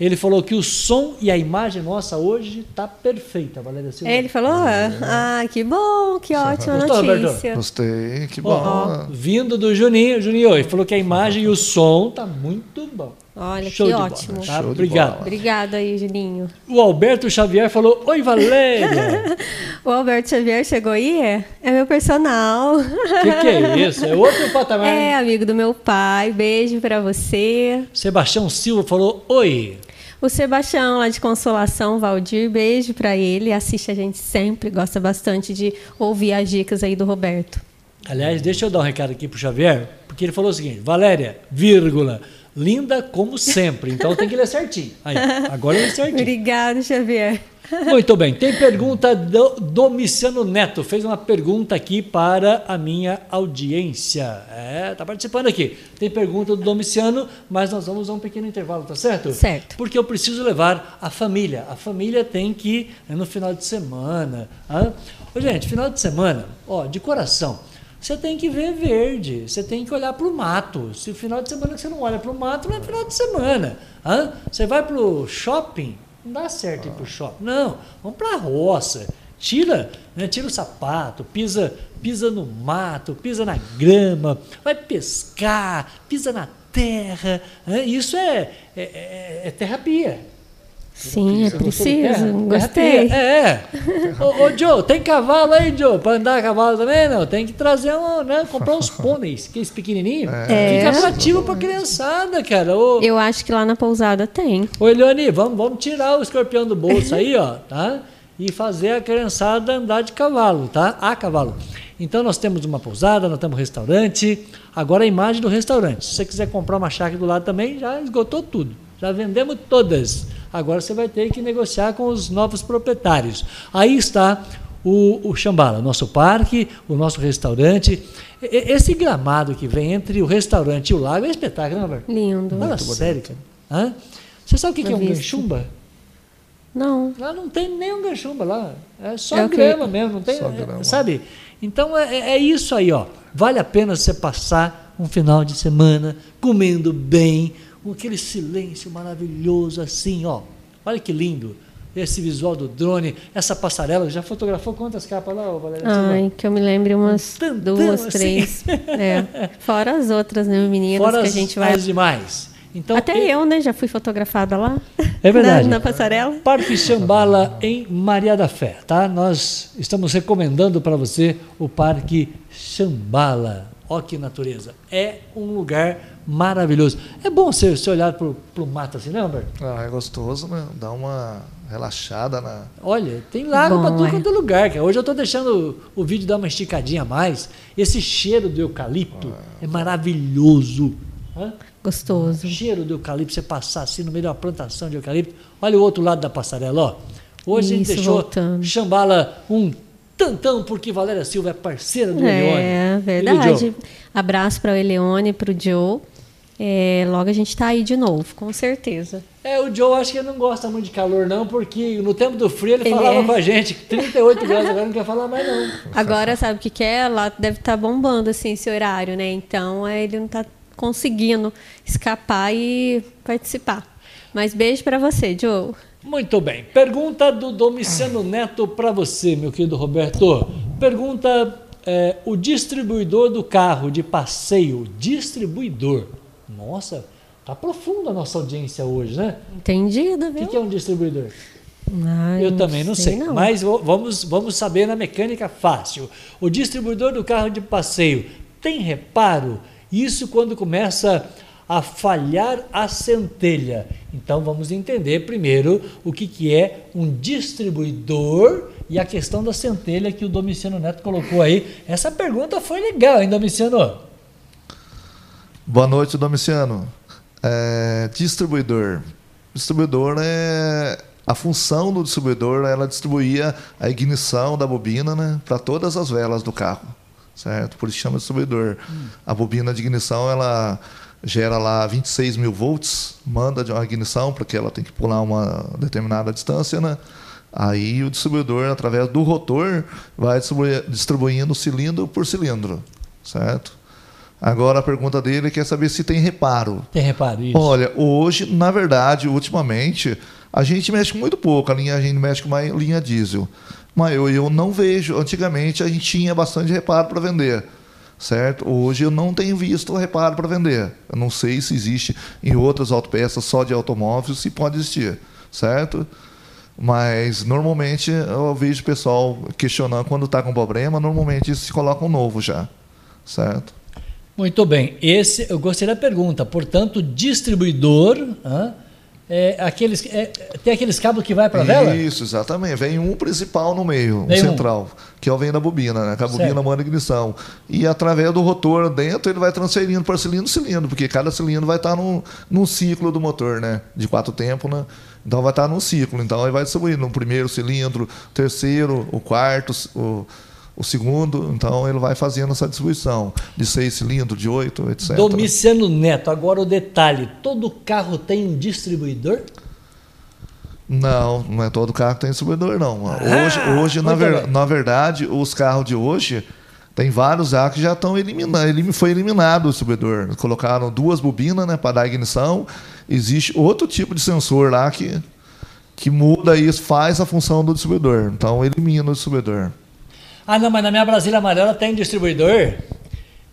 ele falou que o som e a imagem nossa hoje tá perfeita, Valéria Silva. Ele falou? É. Ah, que bom, que ótima Gostou, notícia. Roberto? Gostei, que bom. Ó, vindo do Juninho, Juninho, ele falou que a imagem e o som tá muito bom. Olha, Show que ótimo. Tá? Obrigado. Obrigado aí, Juninho. O Alberto Xavier falou: Oi, Valéria. o Alberto Xavier chegou aí? É, é meu personal. O que, que, é isso? É outro patamar. É, amigo do meu pai. Beijo para você. Sebastião Silva falou: Oi. O Sebastião, lá de Consolação, Valdir, beijo para ele. Assiste a gente sempre, gosta bastante de ouvir as dicas aí do Roberto. Aliás, deixa eu dar um recado aqui pro Xavier, porque ele falou o seguinte: Valéria, vírgula linda como sempre. Então tem que ler certinho. Aí, agora ele certinho. Obrigado, Xavier. Muito bem. Tem pergunta do Domiciano Neto. Fez uma pergunta aqui para a minha audiência. É, tá participando aqui. Tem pergunta do Domiciano, mas nós vamos a um pequeno intervalo, tá certo? Certo. Porque eu preciso levar a família. A família tem que ir no final de semana. Ah? Gente, final de semana, ó, de coração você tem que ver verde, você tem que olhar para o mato. Se o final de semana que você não olha para o mato, não é final de semana. Hã? Você vai para o shopping, não dá certo ir para o shopping. Não, vamos para a roça. Tira, né, tira o sapato, pisa, pisa no mato, pisa na grama, vai pescar, pisa na terra. Isso é, é, é, é terapia. Sim, é preciso. Gostei. É. ô, ô, Joe, tem cavalo aí, Joe? Para andar a cavalo também? Não, tem que trazer um, né? Comprar uns pôneis, aqueles pequenininhos. É. Fica atrativo para criançada, cara. Ô, Eu acho que lá na pousada tem. Ô, Eliane, vamos, vamos tirar o escorpião do bolso aí, ó, tá? E fazer a criançada andar de cavalo, tá? A cavalo. Então nós temos uma pousada, nós temos um restaurante. Agora a imagem do restaurante. Se você quiser comprar uma chácara do lado também, já esgotou tudo. Já vendemos todas. Agora você vai ter que negociar com os novos proprietários. Aí está o, o Xambala, nosso parque, o nosso restaurante. Esse gramado que vem entre o restaurante e o lago é espetáculo, né, Alberto? Lindo. Fala sério, cara. Hã? Você sabe o que, é um ganchumba? Não. Lá não tem nem um ganchumba lá. É só é grama que... mesmo, não tem. Sabe? Então é, é, isso aí, ó. Vale a pena você passar um final de semana comendo bem, com aquele silêncio maravilhoso assim, ó. Olha que lindo esse visual do drone, essa passarela. Já fotografou quantas capas lá, Valéria? Ai, que eu me lembre umas duas, assim. três. É. Fora as outras, né, meninas Fora que a gente vai. As demais. Então, Até eu, né, já fui fotografada lá. É verdade. Na, na passarela. Parque Xambala em Maria da Fé, tá? Nós estamos recomendando para você o Parque Xambala. Ó que natureza. É um lugar maravilhoso. É bom você, você olhar para o mato assim, né, Humberto? Ah, é gostoso, né? Dá uma relaxada na. Olha, tem lago para tudo é. quanto é lugar. Cara. Hoje eu estou deixando o, o, vídeo dar uma esticadinha a mais. Esse cheiro do eucalipto ah, é maravilhoso. Hã? Gostoso. O cheiro do eucalipto, você passar assim no meio de uma plantação de eucalipto. Olha o outro lado da passarela, ó. Hoje Isso, a gente deixou voltando. Chambala um tantão, porque Valéria Silva é parceira do é, Eleone. É, verdade. Abraço para o Eleone, para o Joe. É, logo a gente está aí de novo, com certeza. É, o Joe acho que ele não gosta muito de calor, não, porque no tempo do frio ele, ele falava é. com a gente, 38 graus, agora não quer falar mais, não. Agora, sabe o que, que é? Lá deve estar tá bombando assim, esse horário, né? Então é, ele não está conseguindo escapar e participar. Mas beijo para você, Joe. Muito bem. Pergunta do Domiciano Neto para você, meu querido Roberto. Pergunta é, o distribuidor do carro de passeio, distribuidor. Nossa, tá profunda a nossa audiência hoje, né? Entendido, viu? O que é um distribuidor? Ah, eu também não sei, sei não. mas vamos, vamos saber na mecânica fácil. O distribuidor do carro de passeio tem reparo? Isso quando começa a falhar a centelha. Então vamos entender primeiro o que, que é um distribuidor e a questão da centelha que o Domiciano Neto colocou aí. Essa pergunta foi legal, hein, Domiciano? Boa noite, Domiciano. É, distribuidor. Distribuidor é a função do distribuidor, ela distribuía a ignição da bobina, né, para todas as velas do carro, certo? Por isso chama distribuidor. Hum. A bobina de ignição, ela gera lá 26 mil volts, manda de uma ignição porque ela tem que pular uma determinada distância, né? Aí o distribuidor, através do rotor, vai distribuindo cilindro por cilindro, certo? Agora a pergunta dele quer saber se tem reparo. Tem reparo, isso. Olha, hoje, na verdade, ultimamente, a gente mexe muito pouco, a, linha, a gente mexe com uma linha diesel. Mas eu, eu não vejo. Antigamente a gente tinha bastante reparo para vender. Certo? Hoje eu não tenho visto reparo para vender. Eu não sei se existe em outras autopeças só de automóveis, se pode existir. Certo? Mas normalmente eu vejo o pessoal questionando quando está com problema, normalmente se coloca um novo já. Certo? Muito bem. Esse eu gostei da pergunta. Portanto, distribuidor. é, aqueles, é, tem aqueles cabos que vai para a vela? Isso, exatamente. Vem um principal no meio, um central, que é o vem da bobina, né? Que a bobina certo. manda ignição. E através do rotor dentro, ele vai transferindo para cilindro cilindro, porque cada cilindro vai estar num, num ciclo do motor, né? De quatro tempos, né? Então vai estar num ciclo. Então ele vai distribuindo no primeiro cilindro, terceiro, o quarto, o o segundo, então ele vai fazendo essa distribuição de seis cilindros, de oito, etc. Domiciano Neto, agora o detalhe: todo carro tem um distribuidor? Não, não é todo carro que tem distribuidor, não. Hoje, ah, hoje na, ver, na, verdade, os carros de hoje tem vários já que já estão eliminados. Foi eliminado o distribuidor. Colocaram duas bobinas né, para dar ignição. Existe outro tipo de sensor lá que, que muda isso, faz a função do distribuidor. Então elimina o distribuidor. Ah, não, mas na minha Brasília Amarela tem distribuidor.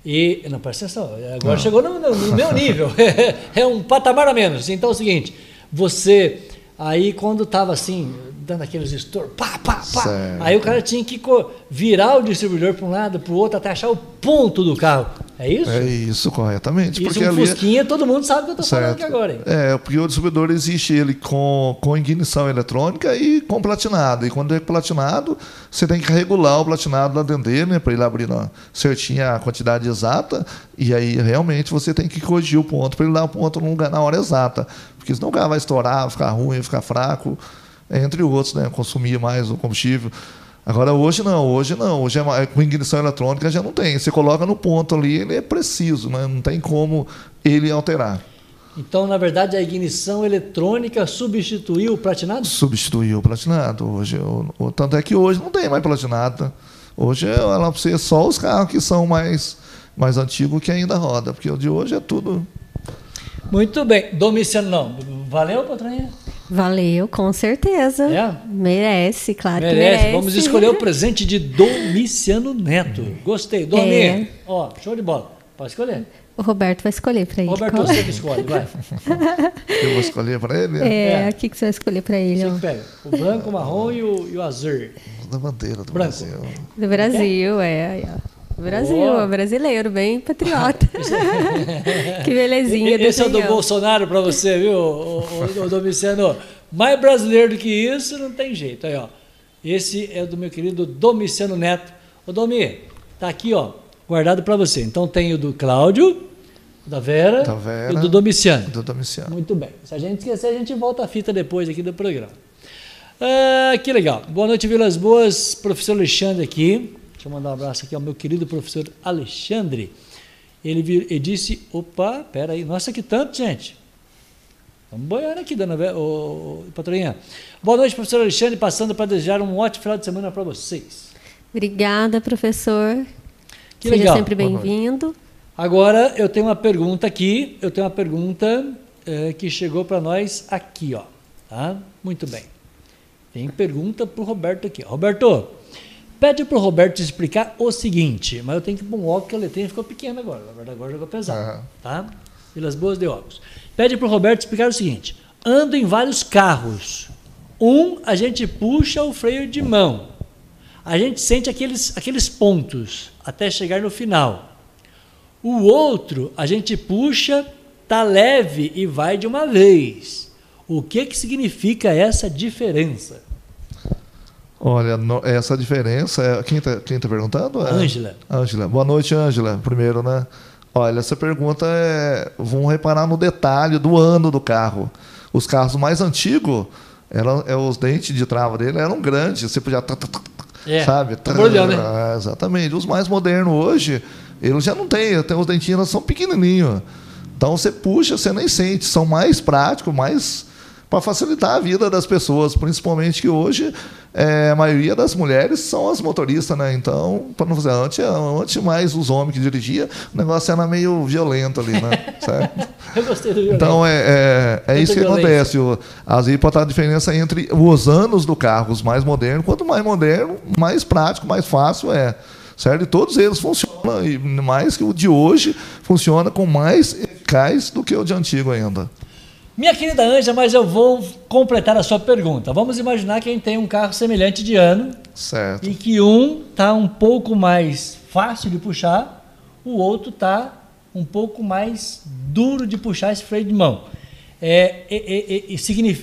E. Não, presta atenção. Agora não. chegou no, no, no meu nível. é um patamar a menos. Então é o seguinte: você. Aí quando estava assim, dando aqueles estouros, pá, pá, pá. Certo. Aí o cara tinha que virar o distribuidor para um lado, para o outro, até achar o ponto do carro. É isso? É isso, corretamente. Isso, porque um Fusquinha, todo mundo sabe o que eu estou falando aqui agora. Hein? É, porque o distribuidor existe ele com, com ignição eletrônica e com platinado. E quando é platinado, você tem que regular o platinado lá dentro dele, né, para ele abrir na, certinho a quantidade exata. E aí, realmente, você tem que corrigir o ponto para ele dar o ponto no lugar, na hora exata. Porque senão o carro vai estourar, ficar ruim, ficar fraco entre outros, né? Consumir mais o combustível. Agora hoje não, hoje não, hoje é, com ignição eletrônica já não tem. Você coloca no ponto ali, ele é preciso, né? não tem como ele alterar. Então, na verdade, a ignição eletrônica substituiu o platinado? Substituiu o platinado. Hoje, o, tanto é que hoje não tem mais platinado. Hoje ela precisa só os carros que são mais, mais antigos que ainda roda, porque o de hoje é tudo. Muito bem. Domiciano, não. Valeu, patroinha? Valeu, com certeza. É? Merece, claro merece. que merece. Vamos escolher o presente de Domiciano Neto. Gostei. Domi, é. ó, show de bola. Pode escolher. O Roberto vai escolher para ele. Roberto, Qual? você que escolhe, vai. Eu vou escolher para ele? É, é. o que, que você vai escolher para ele? Você que pega. O branco, o marrom e o, e o azul. Da bandeira do branco. Brasil. Do Brasil, é. é. Brasil, oh. brasileiro, bem patriota. que belezinha. Esse é o do Bolsonaro para você, viu, o, o, o Domiciano? Mais brasileiro do que isso, não tem jeito. Aí, ó. Esse é do meu querido Domiciano Neto. Ô, Domi, tá aqui, ó, guardado para você. Então tem o do Cláudio, da Vera, da Vera e o do Domiciano. Do Domiciano. Muito bem. Se a gente esquecer, a gente volta a fita depois aqui do programa. Ah, que legal. Boa noite, Vilas Boas. Professor Alexandre aqui. Deixa eu mandar um abraço aqui ao meu querido professor Alexandre. ele, vir, ele disse: opa, peraí, nossa, que tanto, gente. Estamos boiando aqui, dona ô, patroinha. Boa noite, professor Alexandre, passando para desejar um ótimo final de semana para vocês. Obrigada, professor. Que Seja legal. sempre bem-vindo. Agora eu tenho uma pergunta aqui, eu tenho uma pergunta é, que chegou para nós aqui, ó. Tá? Muito bem. Tem pergunta para o Roberto aqui. Roberto, pede para o Roberto explicar o seguinte, mas eu tenho que pôr um óculos que a letrinha ficou pequena agora, na verdade agora jogou pesado, uhum. tá? Pelas boas de óculos. Pede para o Roberto explicar o seguinte: ando em vários carros. Um, a gente puxa o freio de mão. A gente sente aqueles, aqueles pontos até chegar no final. O outro, a gente puxa, tá leve e vai de uma vez. O que, que significa essa diferença? Olha, essa diferença é. Quem está quem tá perguntando? Ângela. É, Ângela. Boa noite, Ângela. Primeiro, né? Olha, essa pergunta é. Vamos reparar no detalhe do ano do carro. Os carros mais antigos, eram, é, os dentes de trava dele eram grandes. Você podia. É, sabe? Tá olhando, né? Exatamente. Os mais modernos hoje, eles já não têm, até os dentinhos são pequenininhos. Então você puxa, você nem sente. São mais práticos, mais para facilitar a vida das pessoas, principalmente que hoje é, a maioria das mulheres são as motoristas, né? Então, para não fazer antes, antes mais os homens que dirigiam, o negócio era meio violento ali, né? certo? Eu gostei do violento. Então é, é, é isso que acontece. Às vezes pode estar a diferença entre os anos do carro, os mais modernos, quanto mais moderno, mais prático, mais fácil é. Certo? E todos eles funcionam, e mais que o de hoje funciona com mais eficaz do que o de antigo ainda. Minha querida Anja, mas eu vou completar a sua pergunta. Vamos imaginar que a gente tem um carro semelhante de ano. Certo. E que um está um pouco mais fácil de puxar, o outro está um pouco mais duro de puxar esse freio de mão. É, é, é,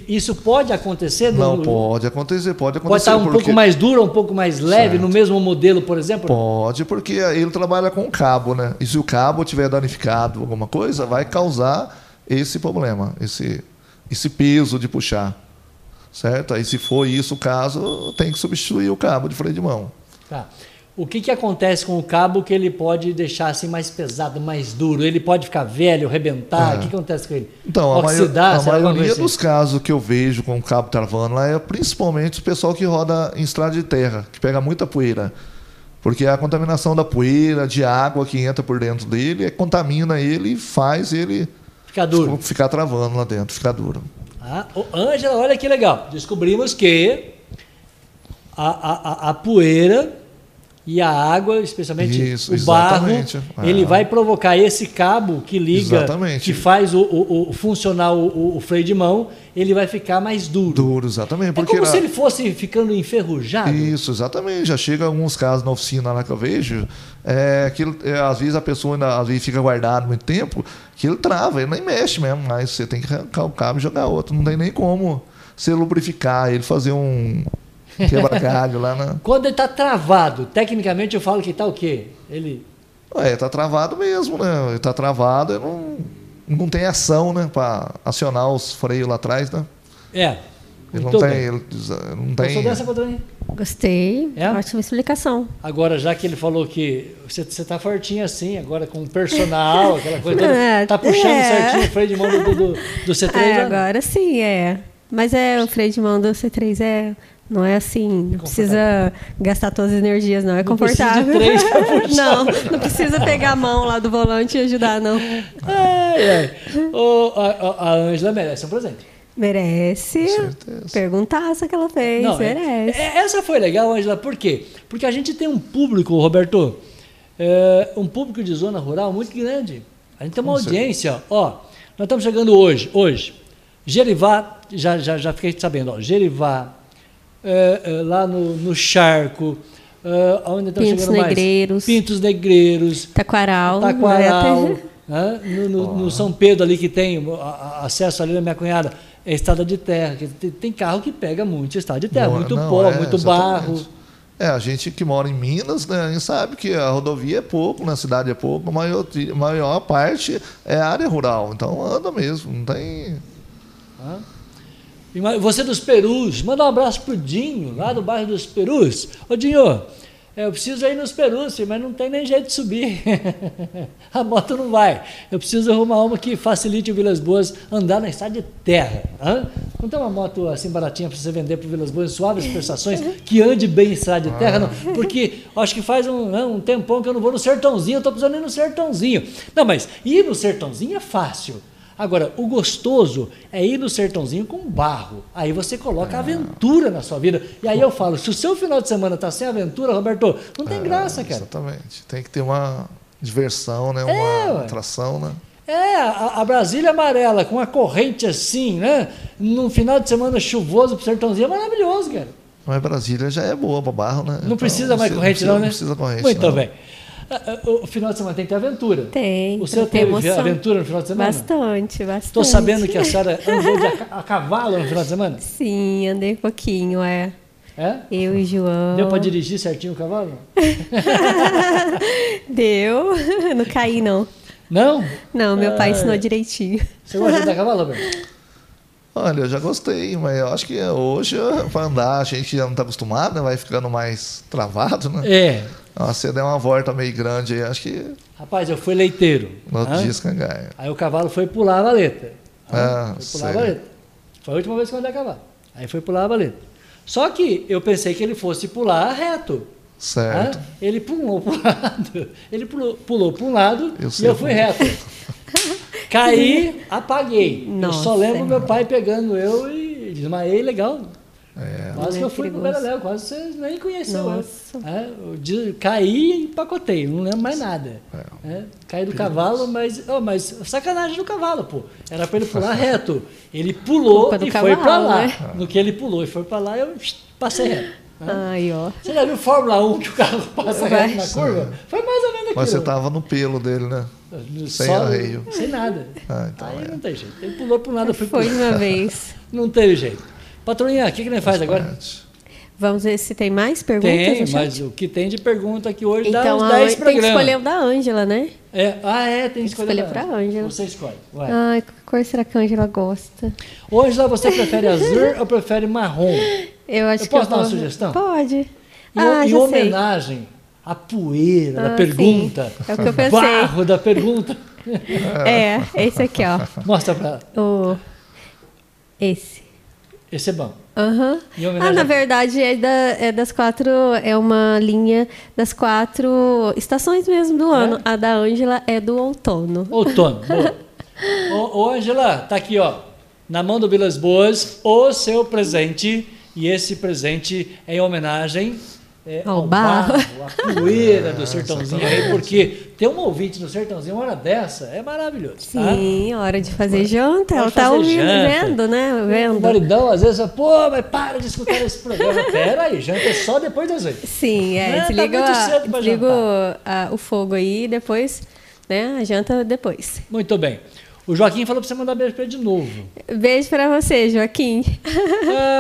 isso pode acontecer? Não, no, pode acontecer, pode acontecer. Pode estar um porque... pouco mais duro, um pouco mais leve certo. no mesmo modelo, por exemplo? Pode, porque ele trabalha com cabo, né? E se o cabo tiver danificado, alguma coisa, vai causar esse problema, esse, esse peso de puxar. Certo? Aí, se for isso o caso, tem que substituir o cabo de freio de mão. Tá. O que, que acontece com o cabo que ele pode deixar assim mais pesado, mais duro? Ele pode ficar velho, rebentar? É. O que, que acontece com ele? Então, Oxidar, a, a maioria dos casos que eu vejo com o cabo travando lá é principalmente o pessoal que roda em estrada de terra, que pega muita poeira. Porque a contaminação da poeira, de água que entra por dentro dele, é, contamina ele e faz ele Ficar duro. Ficar travando lá dentro, ficar duro. Ah, Ângela, olha que legal. Descobrimos que a, a, a, poeira e a água, especialmente Isso, o barro, é. ele vai provocar esse cabo que liga, exatamente. que faz o, o, o funcionar o, o, freio de mão, ele vai ficar mais duro. Duro, exatamente. Porque é como era... se ele fosse ficando enferrujado. Isso, exatamente. Já chega alguns casos na oficina lá que eu vejo, é, que é, às vezes a pessoa ainda, às vezes fica guardado muito tempo, que ele trava, ele nem mexe mesmo, mas você tem que arrancar o cabo e jogar outro. Não tem nem como você lubrificar ele, fazer um quebra-galho lá na. Quando ele está travado, tecnicamente eu falo que está o quê? Ele. É, está travado mesmo, né? Ele está travado, ele não, não tem ação, né? Para acionar os freios lá atrás, né? É. Ele não tem, ele não tem. dessa, Gostei. É? Ótima explicação. Agora, já que ele falou que você está fortinho assim, agora com personal, aquela coisa toda, é, tá puxando é. certinho o freio de mão do, do, do C3. É, já? agora sim, é. Mas é o freio de mão do C3 é não é assim, não precisa gastar todas as energias, não. É não confortável. Três não, não precisa pegar a mão lá do volante e ajudar, não. Ai, ai. Oh, a Ângela merece um presente. Merece. Perguntaça que ela fez, não, é, merece. É, essa foi legal, Ângela, por quê? Porque a gente tem um público, Roberto, é, um público de zona rural muito grande. A gente tem uma Com audiência, certeza. ó. Nós estamos chegando hoje, hoje. Gerivá, já, já, já fiquei sabendo, ó, Gerivá, é, é, lá no, no Charco, uh, onde estão Pintos chegando Negreiros. mais? Pintos Negreiros. Taquaral. Taquaral. Né? No, no, no, São Pedro ali que tem acesso ali da minha cunhada, é estrada de terra. Tem, tem carro que pega muito estrada de terra, muito não, pó, é, muito barro. É, a gente que mora em Minas, né, a gente sabe que a rodovia é pouco, na cidade é pouco, a maior, a maior parte é área rural, então anda mesmo, não tem. Ah. Você dos Perus, manda um abraço pro Dinho, lá do bairro dos Perus. Ô Dinho, É, eu preciso ir nos Perus, mas não tem nem jeito de subir. a moto não vai. Eu preciso arrumar uma que facilite o Vilas Boas andar na estrada de terra. Hã? Não tem uma moto assim baratinha para você vender para Vilas Boas, suaves prestações, que ande bem em estrada de terra? Não. Porque acho que faz um, não, um tempão que eu não vou no Sertãozinho, eu estou precisando ir no Sertãozinho. Não, mas ir no Sertãozinho é fácil. Agora, o gostoso é ir no sertãozinho com barro. Aí você coloca é. aventura na sua vida. E aí eu falo, se o seu final de semana está sem aventura, Roberto, não tem é, graça, cara. Exatamente. Tem que ter uma diversão, né? Uma é, atração, né? É, a, a, Brasília amarela com a corrente assim, né? Num final de semana chuvoso pro sertãozinho é maravilhoso, cara. Mas Brasília já é boa para barro, né? Não então, precisa mais corrente, não, não, né? Não precisa corrente. Muito não. bem. O final de semana tem que ter aventura. Tem. O seu teve emoção. aventura no final de semana? Bastante, bastante. Estou sabendo que a senhora andou de a, a, cavalo no final de semana? Sim, andei um pouquinho, é. É? Eu e João. Deu para dirigir certinho o cavalo? Deu. Não caí, não. Não? Não, meu pai ensinou direitinho. Você gosta de andar a cavalo, Roberto? Olha, eu já gostei, mas eu acho que hoje, para andar, a gente já não está acostumado, né? vai ficando mais travado, né? É. Você deu uma volta meio grande aí, acho que. Rapaz, eu fui leiteiro. No outro dia escangaia. Aí o cavalo foi pular a valeta. Ah, foi pular a valeta. Foi a última vez que eu andei a cavalo. Aí foi pular a valeta. Só que eu pensei que ele fosse pular reto. Certo. Ele pulou para um lado. Ele pulou, pulou para um lado eu e eu fui reto. Caí, apaguei. Nossa, eu só lembro meu pai pegando eu e desmaiei legal. É. Quase que eu fui pro Beleléu, quase você nem conheceu Nossa. eu. É, eu caí e empacotei, não lembro mais nada. É. É, caí do cavalo, mas, oh, mas sacanagem do cavalo, pô. Era para ele pular reto. Ele pulou e cavalo, foi para lá. Né? No que ele pulou e foi para lá, eu passei reto. Ai, ó. Você já viu Fórmula 1 que o carro passa reto na curva? Foi mais ou menos aquilo. Mas você tava no pelo dele, né? Sem arreio. Sem nada. Ah, então Aí é. não tem jeito. Ele pulou por nada. Foi uma vez. Não teve jeito. Patroinha, o que, que gente faz agora? Vamos ver se tem mais perguntas. Tem, mas o que tem de pergunta aqui hoje então, dá uns 10 programas. Tem que escolher o da Ângela, né? É. Ah, é, tem que escolher, escolher para Ângela. Você escolhe. Vai. Ai, que cor será que a Ângela gosta? Ângela, você prefere azul ou prefere marrom? Eu acho eu que posso eu dar uma sugestão? Pode. Em, ah, em homenagem sei. à poeira ah, da pergunta. Sim. É o que eu pensei. Barro da pergunta. É, esse aqui, ó. Mostra para ela. O... Esse. Esse é bom. Uhum. Ah, na verdade é, da, é, das quatro, é uma linha das quatro estações mesmo do ano. É? A da Ângela é do outono. Outono, ô, Ângela, tá aqui, ó. Na mão do Vilas Boas, o seu presente. E esse presente é em homenagem é, ao, ao barro. barro, a poeira do sertãozinho aí, porque ter um ouvinte no sertãozinho uma hora dessa é maravilhoso. Tá? Sim, hora de fazer janta. Ela tá ouvindo, janta. vendo, né? Vendo. O maridão às vezes, pô, mas para de escutar esse programa. Pera aí, janta é só depois das oito. Sim, é. Tá desliga, tá desliga a, o fogo aí e depois, né? A janta depois. Muito bem. O Joaquim falou para você mandar beijo para ele de novo. Beijo para você, Joaquim.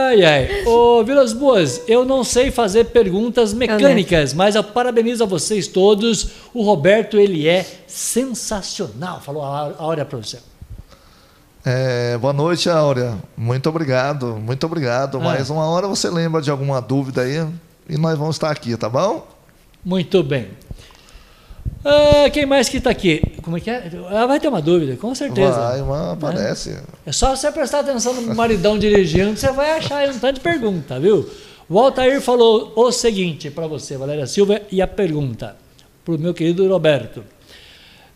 Ai, ai. Ô, Vilas Boas, eu não sei fazer perguntas mecânicas, mas eu parabenizo a vocês todos. O Roberto, ele é sensacional. Falou a Áurea para você. É, boa noite, Áurea. Muito obrigado, muito obrigado. Ah. Mais uma hora você lembra de alguma dúvida aí e nós vamos estar aqui, tá bom? Muito bem. Ah, quem mais que está aqui? Como é que é? Ah, vai ter uma dúvida, com certeza. Vai, uma aparece. É, é só você prestar atenção no maridão dirigindo, você vai achar aí um tanto de pergunta, viu? O Altair falou o seguinte para você, Valéria Silva, e a pergunta para o meu querido Roberto.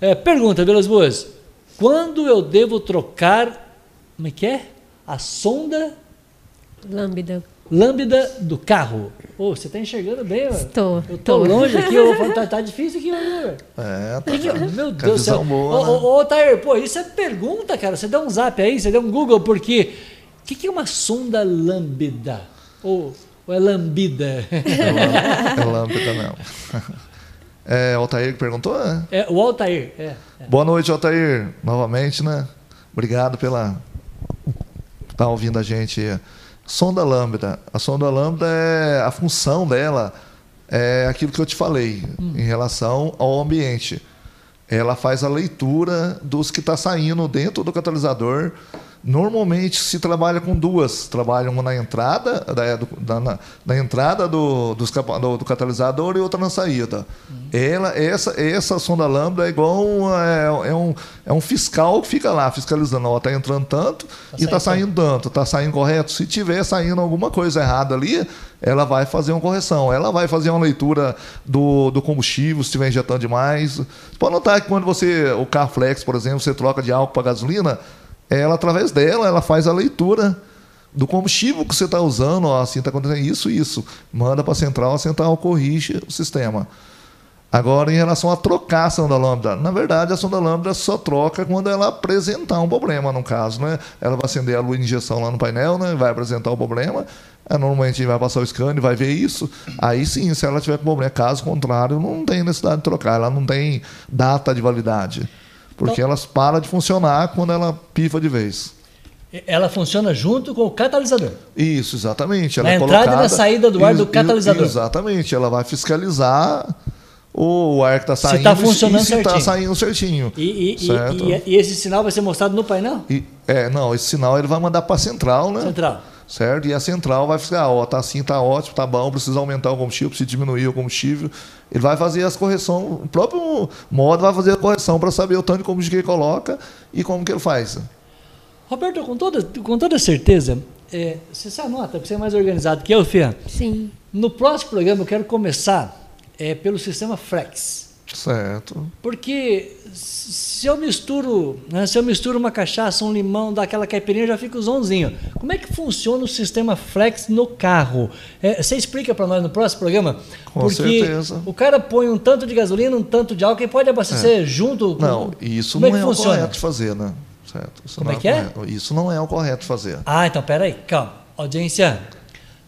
É, pergunta, Vilas Boas. Quando eu devo trocar, como é que é? A sonda... Lambda lambda do carro. Oh, você está enxergando bem? Estou. Eu estou longe aqui, eu, tá, tá difícil aqui. Meu, é, tá. Que, meu Deus do céu. Boa, ô, né? ô, ô, Tair, pô, isso é pergunta, cara. Você dá um zap aí, você dá um Google, porque o que, que, é uma sonda lambda? Ou, ou é lambida? É, lambda, não. É o Altair que perguntou, né? É, o Altair, é, é. Boa noite, Altair, novamente, né? Obrigado pela estar tá ouvindo a gente Sonda lambda. A sonda lambda é a função dela é aquilo que eu te falei hum. em relação ao ambiente. Ela faz a leitura dos que está saindo dentro do catalisador Normalmente se trabalha com duas, trabalham uma na entrada, da, do, da na, na, entrada do, do, do, catalisador e outra na saída. Uhum. Ela, essa, essa sonda lambda é igual é, é, um, é um fiscal que fica lá fiscalizando, está entrando tanto tá e está saindo tanto, está saindo correto. Se tiver saindo alguma coisa errada ali, ela vai fazer uma correção. Ela vai fazer uma leitura do, do combustível, se estiver injetando demais. Você pode notar que quando você, o Carflex, por exemplo, você troca de álcool para gasolina, ela, através dela, ela faz a leitura do combustível que você está usando, ó, assim está acontecendo isso e isso. Manda para a central, a central corrige o sistema. Agora, em relação a trocar a sonda lambda, na verdade, a sonda lambda só troca quando ela apresentar um problema, no caso. Né? Ela vai acender a luz de injeção lá no painel, né? vai apresentar o problema, é, normalmente vai passar o scan, vai ver isso. Aí sim, se ela tiver problema. Caso contrário, não tem necessidade de trocar, ela não tem data de validade. Porque então, elas param de funcionar quando ela pifa de vez. Ela funciona junto com o catalisador. Isso, exatamente. Ela na é entrada colocada, e na saída do ar do catalisador. Exatamente. Ela vai fiscalizar o ar que está saindo se está funcionando e se está saindo certinho. E, e, e, e, esse sinal vai ser mostrado no painel? é, não, esse sinal ele vai mandar para a central, né? Central. Certo? E a central vai ficar, ó, tá assim, tá ótimo, tá bom, precisa aumentar o combustível, precisa diminuir o combustível. Ele vai fazer as correções, o próprio modo vai fazer a correção para saber o tanto de combustível que ele coloca e como que ele faz. Roberto, com toda, com toda certeza, é, você se anota, porque você é mais organizado que eu, Fia. Sim. No próximo programa eu quero começar é, pelo sistema Flex. Certo. Porque se eu misturo, né, se eu misturo uma cachaça, um limão, daquela caipirinha, já fica zonzinho. Como é que funciona o sistema Flex no carro? É, você explica para nós no próximo programa? Com Porque certeza. o cara põe um tanto de gasolina, um tanto de álcool e pode abastecer é. junto. Com... Não, isso Como é não é, é o correto fazer, né? Certo. Isso Como é que é? Correto. Isso não é o correto fazer. Ah, então peraí, calma. Audiência,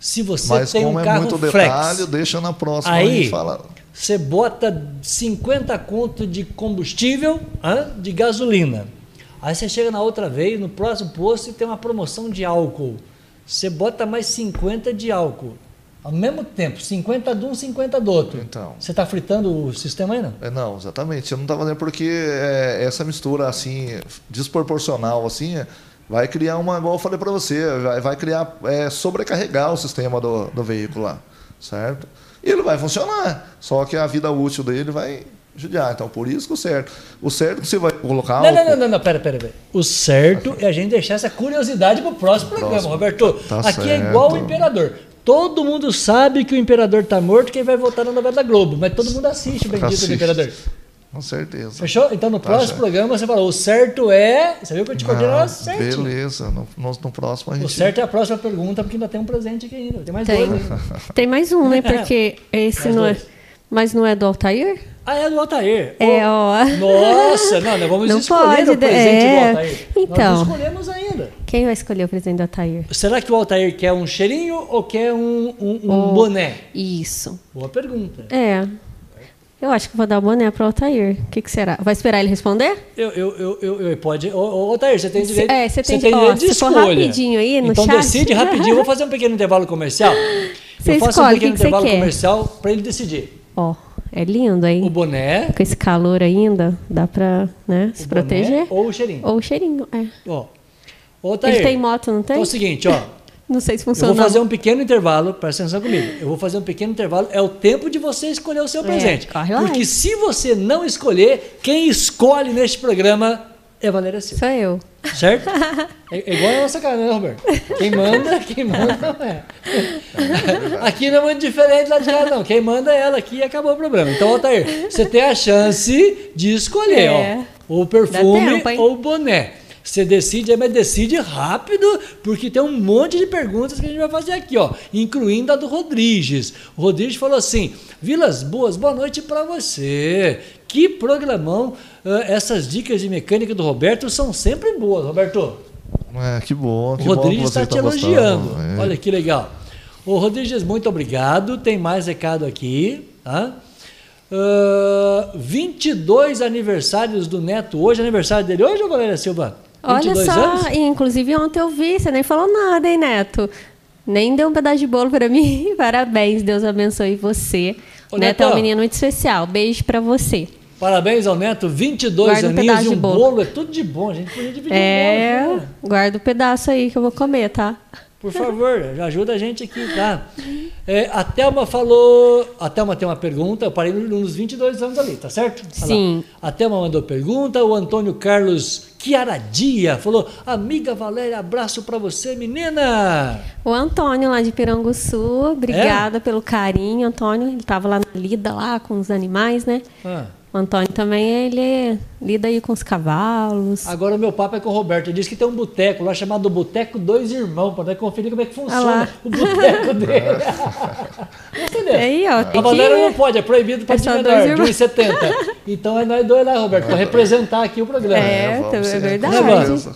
se você Mas tem um é carro muito flex, detalhe, deixa na próxima aí, gente fala. Você bota 50 conto de combustível, hein, de gasolina. Aí você chega na outra vez, no próximo posto, e tem uma promoção de álcool. Você bota mais 50 de álcool. Ao mesmo tempo, 50 de um, 50 do outro. Então. Você está fritando o sistema não? É, não, exatamente. Eu não está fazendo porque é, essa mistura assim, desproporcional, assim, vai criar uma, igual eu falei para você, vai, vai criar, é, sobrecarregar o sistema do, do veículo lá, certo? E ele vai funcionar, só que a vida útil dele vai judiar. Então, por isso que o certo. O certo que você vai colocar. Não, não, não, não, não, pera, pera, pera. O certo é a gente deixar essa curiosidade para o próximo programa, Roberto. Tá aqui certo. é igual o imperador. Todo mundo sabe que o imperador está morto, quem vai voltar na novela da Globo, mas todo mundo assiste o bendito assiste. do imperador. Com certeza. Fechou? Então no tá próximo certo. programa você falou, o certo é. Você viu que eu te coordenei ah, certo? Beleza, no, no, no, próximo a gente. O certo é a próxima pergunta, porque ainda tem um presente aqui ainda. Tem mais tem. dois. Tem mais um, né? Porque esse mais não é, dois. é. Mas não é do Altair? Ah, é do Altair. É, ó. Nossa, não, nós vamos não escolher pode, o presente é. do Altair. Então. Nós não escolhemos ainda. Quem vai escolher o presente do Altair? Será que o Altair quer um cheirinho ou quer um, um, um oh, boné? Isso. Boa pergunta. É. Eu acho que vou dar o boné para o Altair. O que, que, será? Vai esperar ele responder? Eu, eu, eu, eu, pode. Ô, ô, Altair, você tem direito, é, você tem, você tem direito de escolha. rapidinho aí no então chat. decide rapidinho. Eu vou fazer um pequeno intervalo comercial. Você eu faço escolhe, um pequeno que intervalo que comercial para ele decidir. Ó, é lindo aí. O boné. Com esse calor ainda, dá para né, se proteger. Ou o cheirinho. Ou o cheirinho, é. Ó. Ô, Altair, ele tem moto, não tem? Então é o seguinte, ó. Não sei se funciona. Eu vou fazer um pequeno intervalo, presta atenção comigo. Eu vou fazer um pequeno intervalo, é o tempo de você escolher o seu é, presente. Corre lá. Porque se você não escolher, quem escolhe neste programa é Valéria Silva. Sou eu. Certo? É, é igual a nossa cara, né, Roberto? Quem manda, quem manda é. Aqui não é muito diferente lá de cá, não. Quem manda é ela aqui e acabou o problema. Então, Altair, você tem a chance de escolher, é. ó. O perfume tempo, ou o boné. Você decide, mas decide rápido, porque tem um monte de perguntas que a gente vai fazer aqui, ó, incluindo a do Rodrigues. O Rodrigues falou assim: Vilas Boas, boa noite para você. Que programão! Essas dicas de mecânica do Roberto são sempre boas, Roberto. É, que bom. Que o Rodrigues está te elogiando. É. Olha que legal. O Rodrigues, muito obrigado. Tem mais recado aqui. Tá? Uh, 22 aniversários do Neto hoje. Aniversário dele hoje, ou Valéria Silva? Olha só, anos? inclusive ontem eu vi, você nem falou nada, hein, Neto? Nem deu um pedaço de bolo para mim. Parabéns, Deus abençoe você. Ô, Neto, Neto é um menino muito especial. Beijo para você. Parabéns ao Neto, 22 Guarda um aninhos pedaço e um de bolo. bolo. É tudo de bom, a gente podia dividir um É, bolo. né? guarda o pedaço aí que eu vou comer, tá? Por favor, ajuda a gente aqui, tá? É, a Thelma falou. A Thelma tem uma pergunta, eu parei nos 22 anos ali, tá certo? Olha lá. Sim. A Thelma mandou pergunta, o Antônio Carlos Chiaradia falou: Amiga Valéria, abraço pra você, menina! O Antônio lá de Piranguçu, É? obrigada pelo carinho, Antônio. Ele tava lá na lida lá com os animais, né? Ah, O Antônio também, ele lida aí com os cavalos. agora o meu papo é com o Roberto. Ele disse que tem um boteco lá chamado Boteco Dois Irmãos, para conferir como é que funciona o boteco dele. Entendeu? Aí, ó, A tem Valéria não que... pode, é proibido para É de menor, de 1,70. Então é nós dois lá, Roberto, para representar aqui o programa. É, vamos é sim, verdade.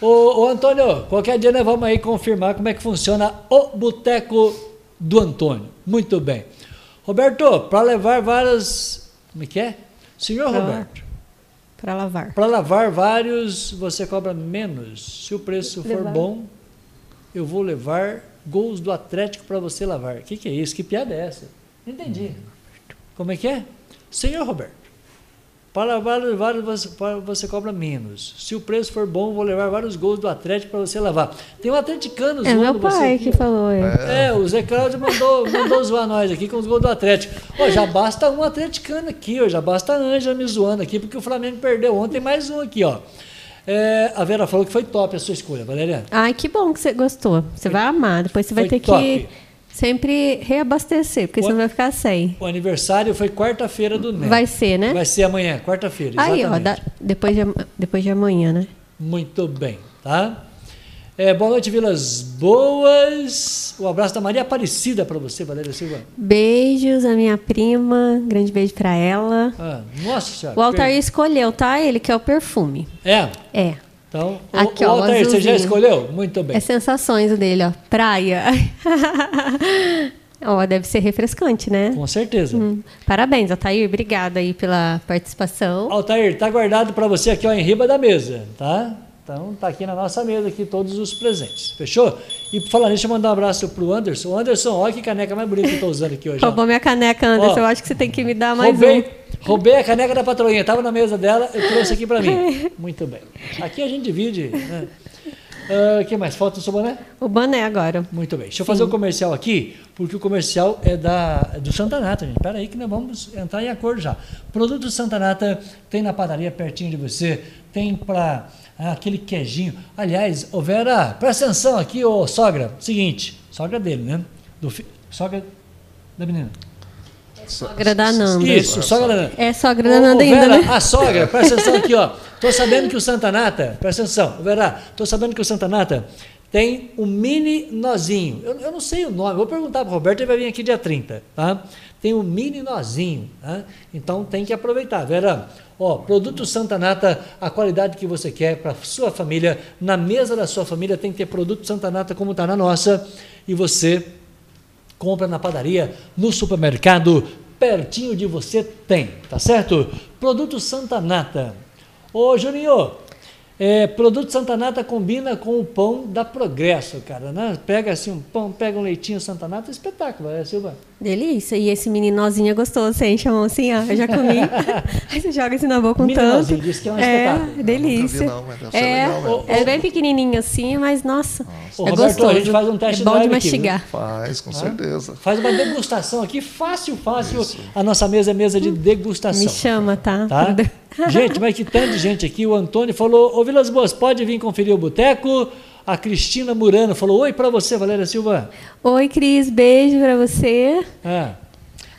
Ô, ô, Antônio, qualquer dia nós vamos aí confirmar como é que funciona o Boteco do Antônio. Muito bem. Roberto, para levar várias. Como é que é? Senhor Pra- Roberto, Pra lavar. para lavar vários você cobra menos. Se o preço for Levar. bom, eu vou levar gols do Atlético para você lavar. O que, que é isso? Que piada é essa? Não entendi. Como é que é? Senhor Roberto, para lavar vários você, para- você cobra menos. Se o preço for bom, vou levar vários gols do Atlético para você lavar. Tem um atleticano É zoando meu você pai aqui, que falou. É. É, o Zé Cláudio mandou, mandou zoar nós aqui com os gols do Atlético. Ó, já basta um atleticano aqui, ó, já basta a Ângela me zoando aqui, porque o Flamengo perdeu ontem mais um aqui, ó. É, a Vera falou que foi top a sua escolha, Valéria. Ai, que bom que você gostou. Você vai amar. Depois você vai Foi ter top. que sempre reabastecer, porque Ó. senão vai ficar sem. O aniversário foi quarta-feira do Neto. Vai ser, né? Vai ser amanhã, quarta-feira, Aí, ó, da- depois, de, depois de amanhã, né? Muito bem, tá? É, boa noite, Vilas Boas. Um abraço da Maria Aparecida para você, Valéria Silva. Beijos à minha prima. Grande beijo pra ela. Ah, nossa senhora. O Altair escolheu, tá? Ele quer o perfume. É, É. então, o- Aqui, o, ó, o Altair, você já escolheu? Muito bem. É sensações o dele, ó. Praia. ó, deve ser refrescante, né? Com certeza. Hum. Parabéns, Altair. Obrigada aí pela participação. Altair, tá guardado para você aqui ó, em riba da mesa, tá? Então tá aqui na nossa mesa aqui todos os presentes, fechou? E por falar nisso, deixa eu mandar um abraço pro Anderson. Anderson, olha que caneca mais bonita que eu tô usando aqui hoje. ó. Roubou minha caneca, Anderson. Ó, Eu acho que você tem que me dar mais roubei, um. roubei a caneca da patroinha, tava na mesa dela, eu trouxe aqui para mim. Muito bem. Aqui a gente divide, né? O que mais? Falta o seu boné? O boné agora. Muito bem. Deixa eu fazer o comercial aqui, porque o comercial é da, é do Santa Nata, gente. Espera aí que nós vamos entrar em acordo já. Produto Santa Nata tem na padaria pertinho de você, tem para aquele queijinho. Aliás, ô Vera, presta atenção aqui, ô sogra. Seguinte, sogra dele, né? Do fi- sogra da menina. Sogra da Nanda. Isso, sogra da Nanda. É sogra da Nanda ô, ainda, Vera, né? A sogra, presta atenção aqui, ó. Tô sabendo que o Santa Nata, presta atenção, ô, Vera, tô sabendo que o Santa Nata tem um mini nozinho. Eu, eu não sei o nome, vou perguntar pro Roberto, ele vai vir aqui dia 30, tá? Tem um mini nozinho, tá? Então tem que aproveitar. Vera, ó, produto Santa Nata, a qualidade que você quer para sua família, na mesa da sua família tem que ter produto Santa Nata como tá na nossa, e você compra na padaria, no supermercado, pertinho de você tem, tá certo? Produto Santa Nata. Ô Juninho, é, produto Santa Nata combina com o pão da Progresso, cara, né? Pega assim um pão, pega um leitinho Santa Nata, espetáculo, é Silva? Delícia. E esse meninozinho é gostoso. Você enche a mão assim, ó. Eu já comi. Aí você joga assim na boca um tanto. Diz que é um espetáculo. É, delícia. Nunca vi, não, ser é, legal é bem pequenininho assim, mas nossa, é Roberto, gostoso. a gente faz um teste é bom de drive aqui, mastigar. Faz, com Tá? certeza. Faz uma degustação aqui, fácil, fácil. A nossa mesa é mesa de degustação. Me chama, tá? Tá? Gente, mas que tanto de gente aqui. O Antônio falou: Ô Vilas Boas, pode vir conferir o boteco? A Cristina Murano falou: Oi para você, Valéria Silva. Oi, Cris, beijo pra você. É.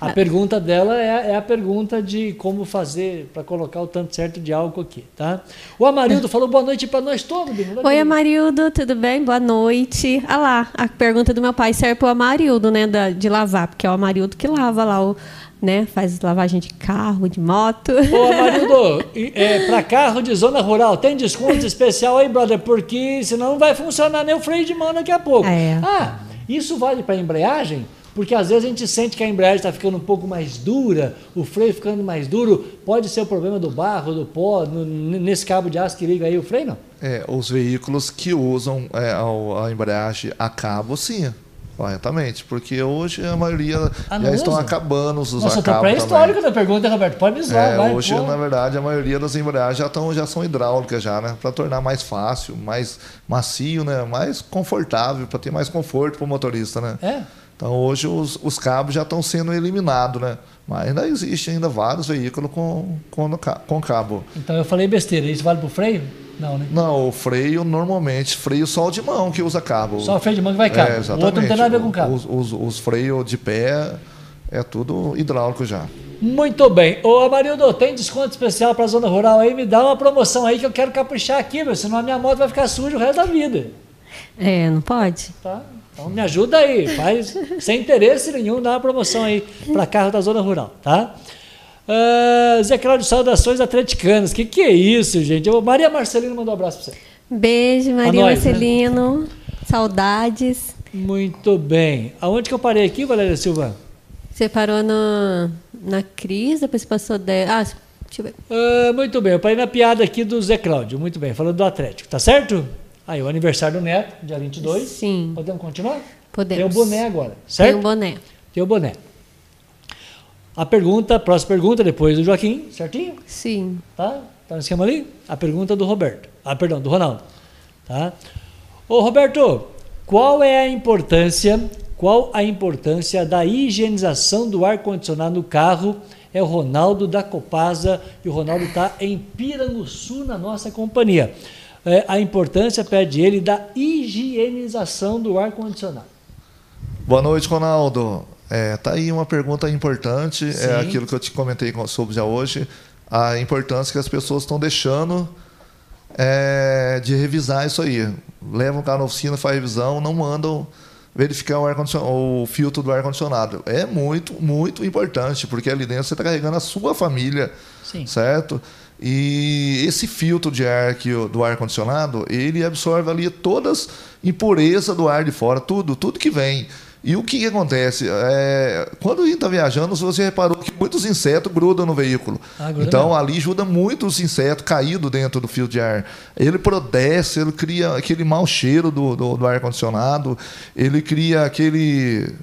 A pergunta dela é, é a pergunta de como fazer para colocar o tanto certo de álcool aqui, tá? O Amarildo falou boa noite para nós todos, Bino. Oi, Amarildo, tudo bem? Boa noite. Ah lá, a pergunta do meu pai serve pro Amarildo, né, da- de lavar, porque é o Amarildo que lava lá o, né, faz lavagem de carro, de moto. Ô, Amarildo, e, é, para carro de zona rural, tem desconto especial aí, brother? Porque senão não vai funcionar nem o freio de mão daqui a pouco. É. Ah, isso vale para embreagem? Porque às vezes a gente sente que a embreagem está ficando um pouco mais dura, o freio ficando mais duro. Pode ser o problema do barro, do pó, no- nesse cabo de aço que liga aí o freio, não? É, os veículos que usam é, a, a embreagem a cabo, sim. Corretamente, porque hoje a maioria ah, já estão acabando os Nossa, eu tô pré-histórico da pergunta, Roberto. Pode me zoar, é, vai, Hoje, pô. na verdade, a maioria das embreagens já, tão, já são hidráulicas já, né? Para tornar mais fácil, mais macio, né? Mais confortável, para ter mais conforto para o motorista, né? É. Então hoje os, os cabos já estão sendo eliminados, né? Mas ainda existe ainda vários veículos com, com, com cabo. Então eu falei besteira, isso vale para o freio? Não, né? Não, o freio normalmente, freio só de mão que usa cabo. Só o freio de mão que vai cabo. É, exatamente. O outro não tem nada a ver com cabo. Os, os, os freios de pé é tudo hidráulico já. Muito bem. Ô Amarildo, tem desconto especial para a zona rural aí? Me dá uma promoção aí que eu quero caprichar aqui, meu, senão a minha moto vai ficar suja o resto da vida. É, não pode? Tá. Então me ajuda aí, faz sem interesse nenhum, dá uma promoção aí para carro da zona rural, tá? Uh, Zé Cláudio, saudações atleticanas. Que que é isso, gente? Maria Marcelino mandou um abraço para você. Beijo, Maria nós, né? Marcelino. Né? Saudades. Muito bem. Aonde que eu parei aqui, Valéria Silva? Você parou no, na crise, depois passou de... Ah, deixa eu ver. Uh, muito bem, eu parei na piada aqui do Zé Cláudio. Muito bem, falando do Atlético, tá certo? Aí, o aniversário do Neto, dia 22. Sim. Podemos continuar? Podemos. Tem o boné agora, certo? Tem o boné. Tem o boné. A pergunta, a próxima pergunta, depois do Joaquim, certinho? Sim. Tá? Tá no esquema ali? A pergunta do Roberto. Ah, perdão, do Ronaldo. Tá? Ô, Roberto, qual é a importância, qual a importância da higienização do ar-condicionado no carro? É o Ronaldo da Copasa e o Ronaldo está em Piranguçu, na nossa companhia. É, a importância, pede ele, da higienização do ar-condicionado. Boa noite, Ronaldo. É, tá aí uma pergunta importante, é Sim. é aquilo que eu te comentei sobre já hoje, a importância que as pessoas estão deixando é, de revisar isso aí. Levam o carro na oficina, faz revisão, não mandam verificar o, ar o filtro do ar-condicionado. É muito, muito importante, porque ali dentro você está carregando a sua família, Sim. certo? E esse filtro de ar que, do ar-condicionado, ele absorve ali todas as impurezas do ar de fora, tudo, tudo que vem. E o que, que acontece? É, quando a gente está viajando, você reparou que muitos insetos grudam no veículo. Ah, então, ali ajuda muito os insetos caídos dentro do fio de ar. Ele produce, ele cria aquele mau cheiro do, do, do ar-condicionado, ele cria aquele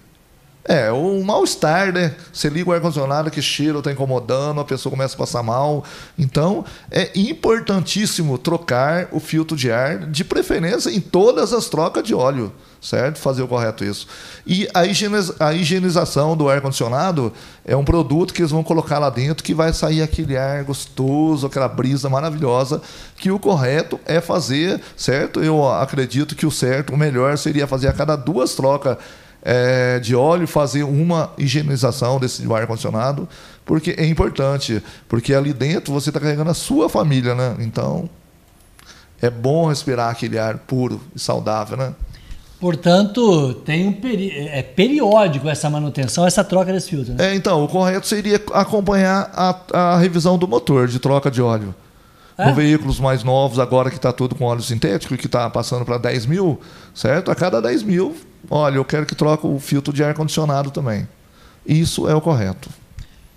é, o mal-estar, né? Você liga o ar-condicionado, que cheiro está incomodando, a pessoa começa a passar mal. Então, é importantíssimo trocar o filtro de ar, de preferência em todas as trocas de óleo, certo? Fazer o correto isso. E a, higieniz a higienização do ar-condicionado é um produto que eles vão colocar lá dentro que vai sair aquele ar gostoso, aquela brisa maravilhosa, que o correto é fazer, certo? Eu acredito que o certo, o melhor seria fazer a cada duas trocas é, de óleo, fazer uma higienização desse ar-condicionado, porque é importante, porque ali dentro você está carregando a sua família, né? Então, é bom respirar aquele ar puro e saudável, né? Portanto, tem um peri é periódico essa manutenção, essa troca desse filtro. Né? É, então, o correto seria acompanhar a, a revisão do motor de troca de óleo. É? No veículos mais novos, agora que está tudo com óleo sintético, que está passando para 10 mil, certo? A cada 10 mil Olha, eu quero que troque o filtro de ar-condicionado também. Isso é o correto.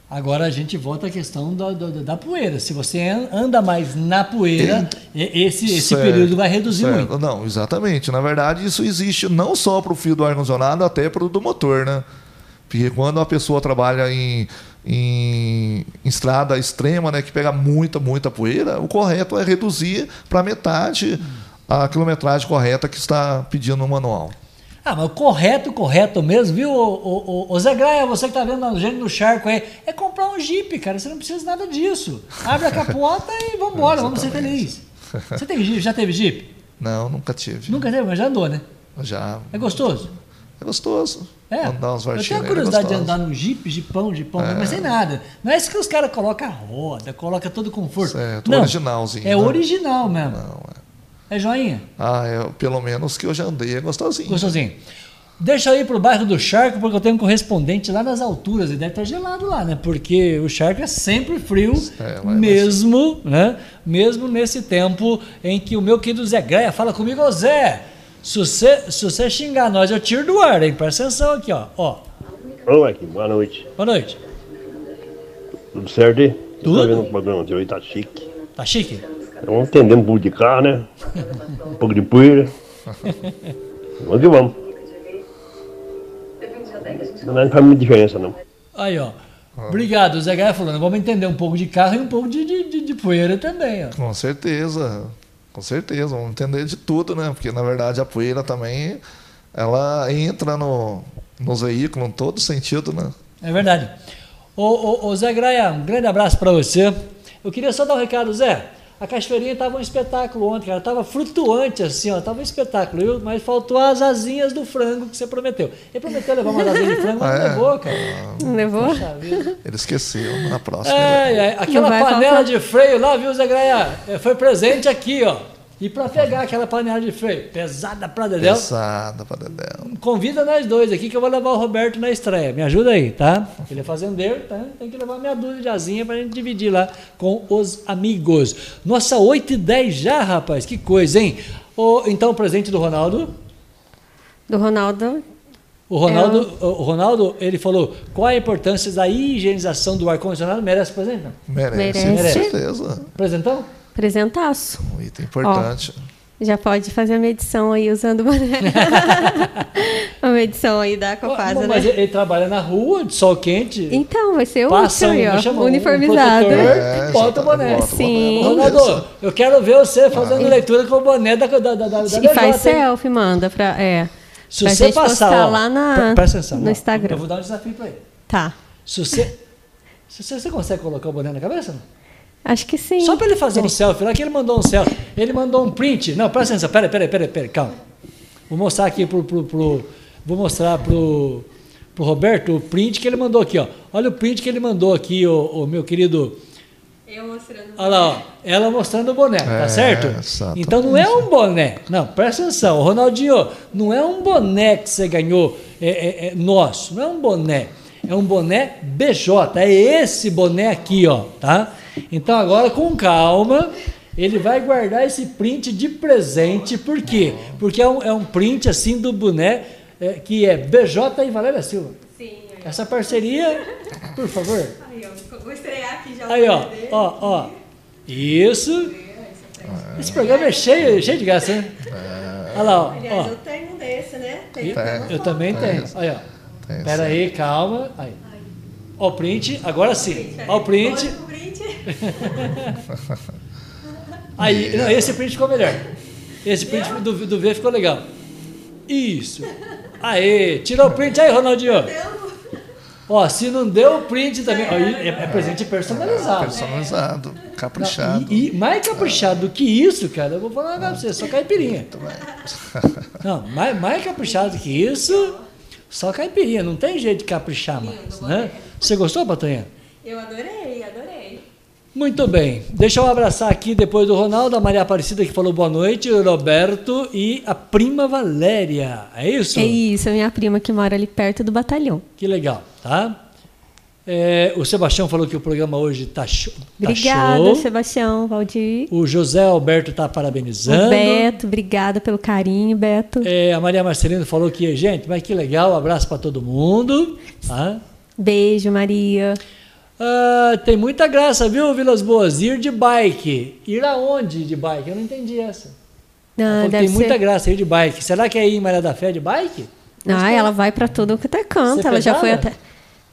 Agora a gente volta à questão da, da, da poeira. Se você anda mais na poeira, esse, esse período vai reduzir certo. muito. Não, exatamente. Na verdade, isso existe não só para o fio do ar-condicionado, até para o do motor, né? Porque quando a pessoa trabalha em, em, em, estrada extrema, né, que pega muita, muita poeira, o correto é reduzir para metade a quilometragem correta que está pedindo no manual. Ah, mas o correto, correto mesmo, viu? O, o, o, o Zé Graia, você que tá vendo a gente no charco aí, é comprar um Jeep, cara. Você não precisa de nada disso. Abre a capota e vambora, vamos ser felizes. Você tem Jeep? Já teve Jeep? Não, nunca tive. Nunca teve, mas já andou, né? Já. É gostoso? É gostoso. É. Andar uns Eu tenho a curiosidade é de andar no Jeep, Jeepão, Jeepão, é. mas sem nada. Não é isso que os caras colocam a roda, colocam todo conforto. Certo, não, originalzinho. É né? original mesmo. Não, é. É joinha? Ah, é, pelo menos que eu já andei é gostosinho. Gostosinho. Deixa eu ir pro bairro do Charco, porque eu tenho um correspondente lá nas alturas, e deve estar gelado lá, né? Porque o Charco é sempre frio, é, mesmo, né? Mesmo nesse tempo em que o meu querido Zé Gaia fala comigo, ô Zé, se você, se você xingar nós, eu tiro do ar, hein? Presta atenção aqui, ó. ó. Ô, aqui, boa noite. Boa noite. Tudo certo? Tudo? Tá vendo o programa de hoje, tá chique. Tá chique? Vamos entender um pouco de carro, né? um pouco de poeira. vamos que vamos. Não faz muita diferença, não. Aí, ó. Obrigado, o Zé Gaia falando. Vamos entender um pouco de carro e um pouco de, de, de, de poeira também, ó. Com certeza, com certeza. Vamos entender de tudo, né? Porque na verdade a poeira também ela entra no, nos veículos em todo sentido, né? É verdade. Ô, ô, ô Zé Graia, um grande abraço para você. Eu queria só dar um recado, Zé. A cachoeirinha estava um espetáculo ontem, cara. Tava flutuante assim, ó. Tava um espetáculo, viu? Mas faltou as asinhas do frango que você prometeu. Ele prometeu levar uma asinha de frango, mas Ah, não é? levou, cara. Não levou? Poxa vida. Ele esqueceu na próxima. É, é, aquela Não panela faltar. de freio lá, viu, Zé Graia? É, Foi presente aqui, ó. E para pegar aquela panela de freio, pesada pra dedéu, Pesada pra Dedéu. convida nós dois aqui que eu vou levar o Roberto na estreia. Me ajuda aí, tá? Ele é fazendeiro, tá? Tem que levar meia dúzia de asinha pra gente dividir lá com os amigos. Nossa, 8 e 10 já, rapaz. Que coisa, hein? Ô, então, presente do Ronaldo. Do Ronaldo. O Ronaldo, o Ronaldo, ele falou qual a importância da higienização do ar-condicionado. Merece presente, não? Merece, Merece. com certeza. Presentão? Presentaço. Um item importante. Já pode fazer a medição aí usando o boné. a medição aí da Copasa, Mas né? ele, ele trabalha na rua, de sol quente. Então, vai ser passa útil aí, um, ó. chama um uniformizado. protetor É, e bota o boné. bota Sim. Ronaldo, eu quero ver você fazendo leitura com o boné da, da, da, da, da E faz BJ, hein? selfie, manda pra. É. Se pra você gente passar ó, lá na, atenção, no Instagram. Eu vou dar um desafio pra ele. Tá. Se você, se você, você consegue colocar o boné na cabeça? Não? Acho que sim. Só para ele fazer um selfie lá, que ele mandou um selfie. Ele mandou um print. Não, presta atenção, peraí, peraí, peraí, peraí, calma. Vou mostrar aqui pro. pro, pro vou mostrar pro, pro Roberto o print que ele mandou aqui, ó. Olha o print que ele mandou aqui, o, meu querido. Eu mostrando. Olha lá, ó. Ela mostrando o boné, tá É, certo? exatamente. Então não é um boné. Não, presta atenção. Ronaldinho, não é um boné que você ganhou é, é, é nosso. Não é um boné. É um boné BJ. É esse boné aqui, ó, tá? Então agora com calma. Ele vai guardar esse print de presente. Por quê? Porque é um, é um print assim do boné é, que é BJ e Valéria Silva. Sim. Essa parceria, por favor. Aí, ó. Vou estrear aqui já Aí, ó, ó, ó. Isso. Esse programa é cheio, cheio de graça, né? Olha lá, ó. ó. tenho um desse, né? Tem. Eu também tenho. Aí, ó. Tem Pera sim. aí, calma. Aí. Ó o print, agora sim. Ó o print. Aí, não, esse print ficou melhor. Esse print do, do V ficou legal. Isso. Aê, tirou o print aí, Ronaldinho. Ó, se não deu o print também. Ó, e é, é presente personalizado. Personalizado, Não, caprichado. e, e mais caprichado do que isso, cara, eu vou falar um negócio pra você, só caipirinha. Não, mais, mais caprichado que isso, só caipirinha. Não tem jeito de caprichar mais, né? Você gostou, Patanha? Eu adorei, adorei. Muito bem. Deixa eu abraçar aqui depois do Ronaldo, a Maria Aparecida que falou boa noite, o Roberto e a prima Valéria. É isso? É isso, a minha prima que mora ali perto do batalhão. Que legal, tá? É, o Sebastião falou que o programa hoje tá, show. tá Obrigada, show. Sebastião, Valdir. O José Alberto está O parabenizando. Beto, obrigada pelo carinho, Beto. É, a Maria Marcelino falou que, gente, mas que legal, abraço para todo mundo. Tá? Beijo, Maria. Ah, tem muita graça, viu, Vilas Boas? Ir de bike. Ir aonde de bike? Eu não entendi essa. Ela Ah, tem muita ser... graça ir de bike. Será que é ir em Maria da Fé de bike? Ah, ela vai pra tudo que é canto. Você Ela já foi pedala?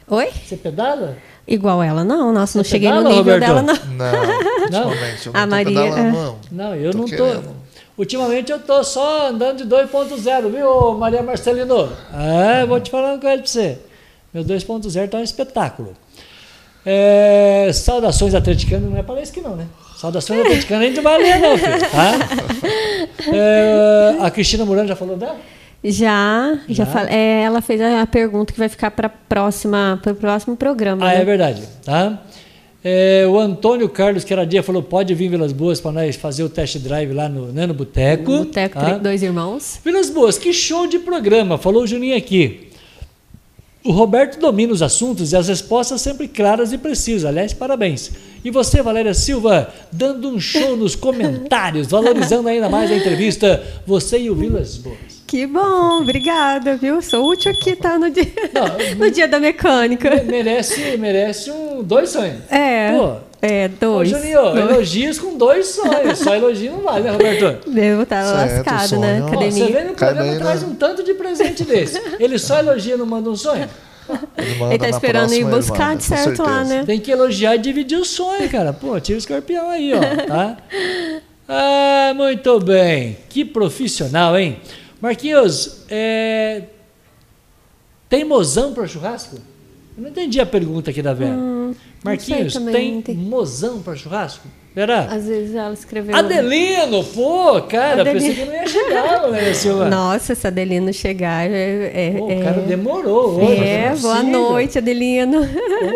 até. Oi? Você pedala? Igual ela, não. Nossa, não Você cheguei no pedala, nível Roberto? dela, não. Não, ultimamente eu não A tô Maria, pedalando, não. Não, eu Tô não tô. querendo. Ultimamente eu tô só andando de 2.0, viu, Maria Marcelino? É, vou te falar uma coisa pra você. Meu 2.0 tá um espetáculo. É, saudações atleticanas, não é para isso que não, né? Saudações atleticanas a gente não vai ler, não, filho, tá? É, a Cristina Murano já falou dela? Já, já, Já? é, ela fez a pergunta que vai ficar para próxima, para o próximo programa. Ah, né? é verdade, tá? É, o Antônio Carlos Queradia falou: pode vir Vilas Boas para nós fazer o test drive lá no, né, no Boteco. Boteco tá? Dois Irmãos. Vilas Boas, que show de programa, falou o Juninho aqui. O Roberto domina os assuntos e as respostas sempre claras e precisas. Aliás, parabéns. E você, Valéria Silva, dando um show nos comentários, valorizando ainda mais a entrevista, você e o Vilas Boas. Que bom, obrigada, viu? Sou útil aqui, tá? No dia, Não, no dia da mecânica. Merece, merece um, dois sonhos. É, Pô, é, Ô, dois. Juninho, Dois. elogios com dois sonhos. Só elogio não vale, né, Roberto? Devo estar Certo, lascado, né? sonho. Ó, Academia. você vê no Cai programa bem, traz né? um tanto de presente desse. Ele só elogia, não manda um sonho. Ele, manda Ele tá esperando ir próxima, buscar manda, de certo lá, né? Tem que elogiar e dividir o sonho, cara. Pô, tira o escorpião aí, ó, tá? Ah, muito bem. Que profissional, hein? Marquinhos, é... tem mozão para churrasco? Eu não entendi a pergunta aqui da Vera. Hum, Marquinhos, tem mozão para churrasco? Vera? Às vezes ela escreveu. Adelino, pô, cara, Adelino. pensei que não ia chegar, né, Silva? Nossa, se Adelino chegar, é. é, Pô, é- o cara demorou hoje. É, é boa noite, Adelino.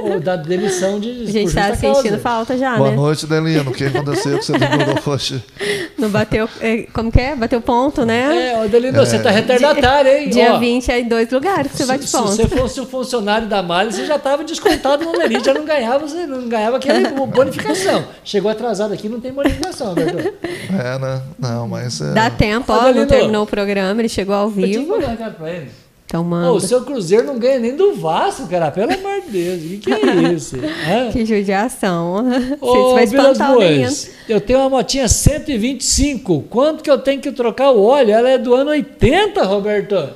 Ou da demissão de A gente tá sentindo causa. falta já, Boa né? noite, Delino. O que aconteceu que você demorou hoje? Não bateu. é, Como que é? Bateu ponto, né? É, Adelino, você tá retardatário, hein? Dia Ó, 20 é em dois lugares que você bate se, se ponto. você fosse o funcionário da Malha, você já estava descontado no Lerite, já não ganhava, você não ganhava aquela bonificação. Chegou atrasado aqui, não tem bonificação, Alberto. É, né? Não, mas. É... Dá tempo, ó, não terminou o programa, ele chegou ao Eu tinha que vivo. pra ele. Então Ô, manda. o seu Cruzeiro não ganha nem do Vasco, cara. Pelo amor de Deus. O que, que é isso? Hã? Que judiação. Ô, Você vai. Boas, eu tenho uma motinha 125. Quanto que eu tenho que trocar o óleo? Ela é do ano 80, Roberto.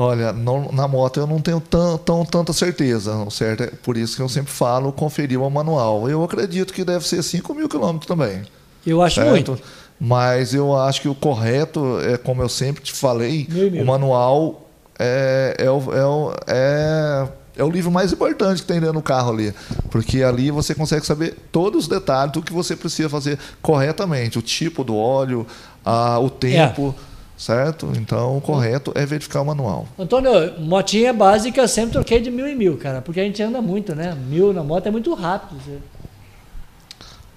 Olha, não- na moto eu não tenho tão, tão- tanta certeza, certo? É por isso que eu sempre falo conferir o manual. Eu acredito que deve ser 5 mil quilômetros também. Eu acho certo? muito. Mas eu acho que o correto é, como eu sempre te falei, o manual é, é, o, é, o, é, é o livro mais importante que tem dentro do carro ali. Porque ali você consegue saber todos os detalhes do que você precisa fazer corretamente. O tipo do óleo, a, o tempo, certo? Então o correto é verificar o manual. Antônio, motinha básica sempre troquei de mil em mil, cara. Porque a gente anda muito, né? Mil na moto é muito rápido. você-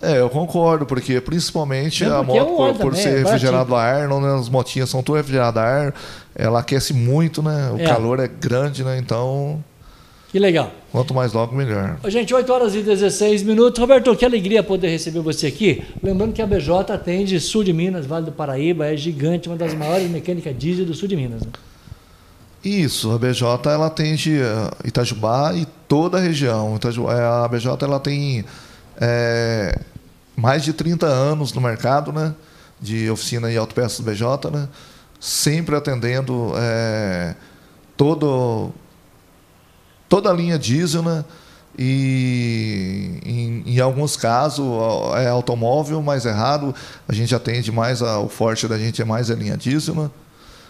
É, eu concordo, porque principalmente Não, a porque é moto, por, óleo por também, ser é refrigerado a ar, não, né, as motinhas são tudo refrigerado a ar, ela aquece muito, né? O É. calor é grande, né? Então, Que legal. Quanto mais logo, melhor. Gente, 8 horas e 16 minutos. Roberto, que alegria poder receber você aqui. Lembrando que a BJ atende sul de Minas, Vale do Paraíba, é gigante, uma das maiores mecânicas diesel do sul de Minas. né? Isso, a BJ ela atende eh, Itajubá e toda a região. Eh, a BJ ela tem eh, mais de 30 anos no mercado, né? De oficina e autopeças BJ, né? Sempre atendendo eh, todo, toda a linha diesel, né? E em, em alguns casos é automóvel, mas é raro. A gente atende mais, a- o forte da gente é mais a linha diesel, né?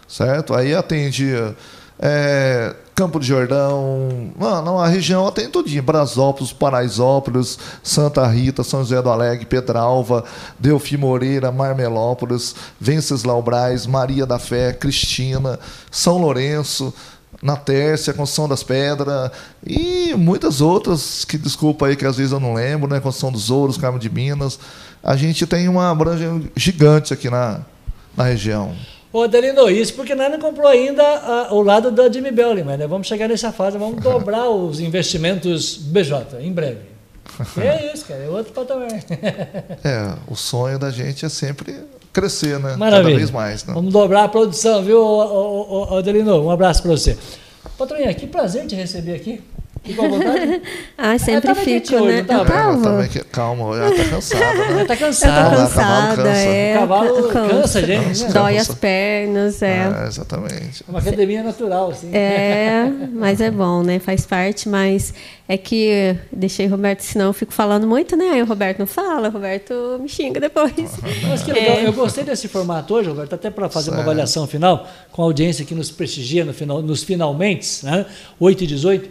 certo? Aí atende é, Campo de Jordão, mano, a região atende todinha, Brasópolis, Paraisópolis, Santa Rita, São José do Alegre, Pedralva, Delfi Moreira, Marmelópolis, Venceslau Braz, Maria da Fé, Cristina, São Lourenço, na Tércia, Construção das Pedras e muitas outras que desculpa aí que às vezes eu não lembro, né? Construção dos Ouros, Carmo de Minas. A gente tem uma abrangência gigante aqui na, na região. Ô, Adelino, isso porque nós não comprou ainda a- o lado da Jimmy Belling, mas nós vamos chegar nessa fase, vamos dobrar os investimentos BJ em breve. É isso, cara, é outro patamar. É, o sonho da gente é sempre crescer, né? Maravilha. Cada vez mais, né? Vamos dobrar a produção, viu, Adelino? Um abraço para você. Patroinha, que prazer te receber aqui. Ficou à vontade? Ah, sempre fico, quietinho hoje, né? não tava? Eu tava. calma, já tá cansada, né? Já tá Eu cansado. tô Cavalo cansada, cansa. é. O cavalo cansa. cansa gente, né? Dói Cansa. as pernas, é. É, exatamente. É uma academia natural, assim. É, mas é bom, né? Faz parte, mas é que deixei o Roberto, senão eu fico falando muito, né? Aí o Roberto não fala, o Roberto me xinga depois. Mas que legal, É. eu gostei desse formato hoje, Roberto, até para fazer uma Certo. avaliação final, com a audiência que nos prestigia no final, nos finalmente, né? 8 e 18.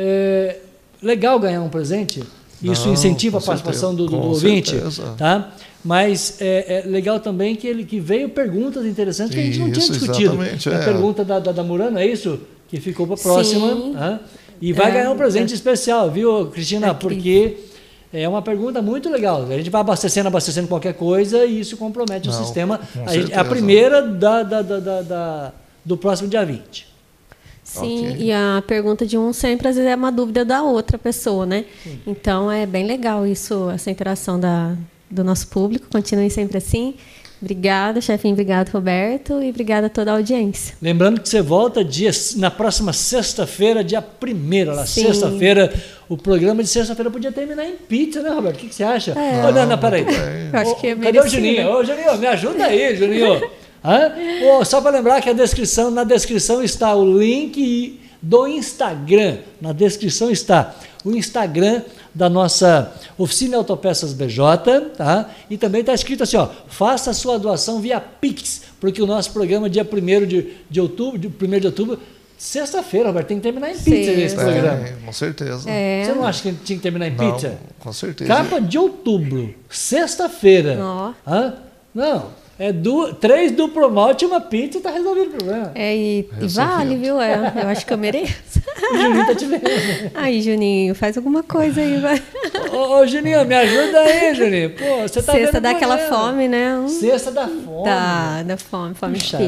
É, legal ganhar um presente, isso Não, incentiva a participação do, certeza, do com ouvinte, certeza. tá? Mas é, é legal também que ele que veio perguntas interessantes que a gente não tinha discutido. exatamente, a é. pergunta da, da, da Murano, é isso? Que ficou para a próxima. Tá? E vai É, ganhar um presente especial, viu, Cristina? É, Cris. Porque é uma pergunta muito legal. A gente vai abastecendo, abastecendo qualquer coisa e isso compromete o Não, sistema. com A, gente- é a primeira da, da- da- da- da- do próximo dia 20. Sim, Ok. e a pergunta de um sempre às vezes é uma dúvida da outra pessoa, né? Então é bem legal isso, essa interação da, do nosso público. Continue sempre assim. Obrigada, chefinho. Obrigado, Roberto. E obrigada a toda a audiência. Lembrando que você volta dia, na próxima sexta-feira, dia 1 lá, Sim. sexta-feira. O programa de sexta-feira podia terminar em pizza, né, Roberto? O que, que você acha? É. Não, não, peraí. Eu acho que é Cadê o. Juninho? Ô, Juninho, me ajuda aí, Juninho. Hã? Ô, só para lembrar que a descrição, na descrição está o link do Instagram. Na descrição está o Instagram da nossa Oficina Autopeças BJ, tá? E também está escrito assim, ó, faça sua doação via Pix, porque o nosso programa dia 1 de, de outubro, de 1 de outubro, sexta-feira, Roberto, tem que terminar em pizza esse programa. É, com certeza. É. Você não acha que tinha que terminar em não, pizza? Com certeza. Capa de outubro, sexta-feira. Hã? Não, é du três duplo malte e uma pizza e tá resolvido o problema. É, e, e vale, viu? É, eu acho que eu mereço. O Juninho tá te vendo. Aí, Juninho, faz alguma coisa aí, vai. Ô, ô, Juninho, me ajuda aí, Juninho. Pô, você tá Sexta vendo dá aquela fome, né? Um- Sexta da fome. Dá, dá fome, fome Puxa.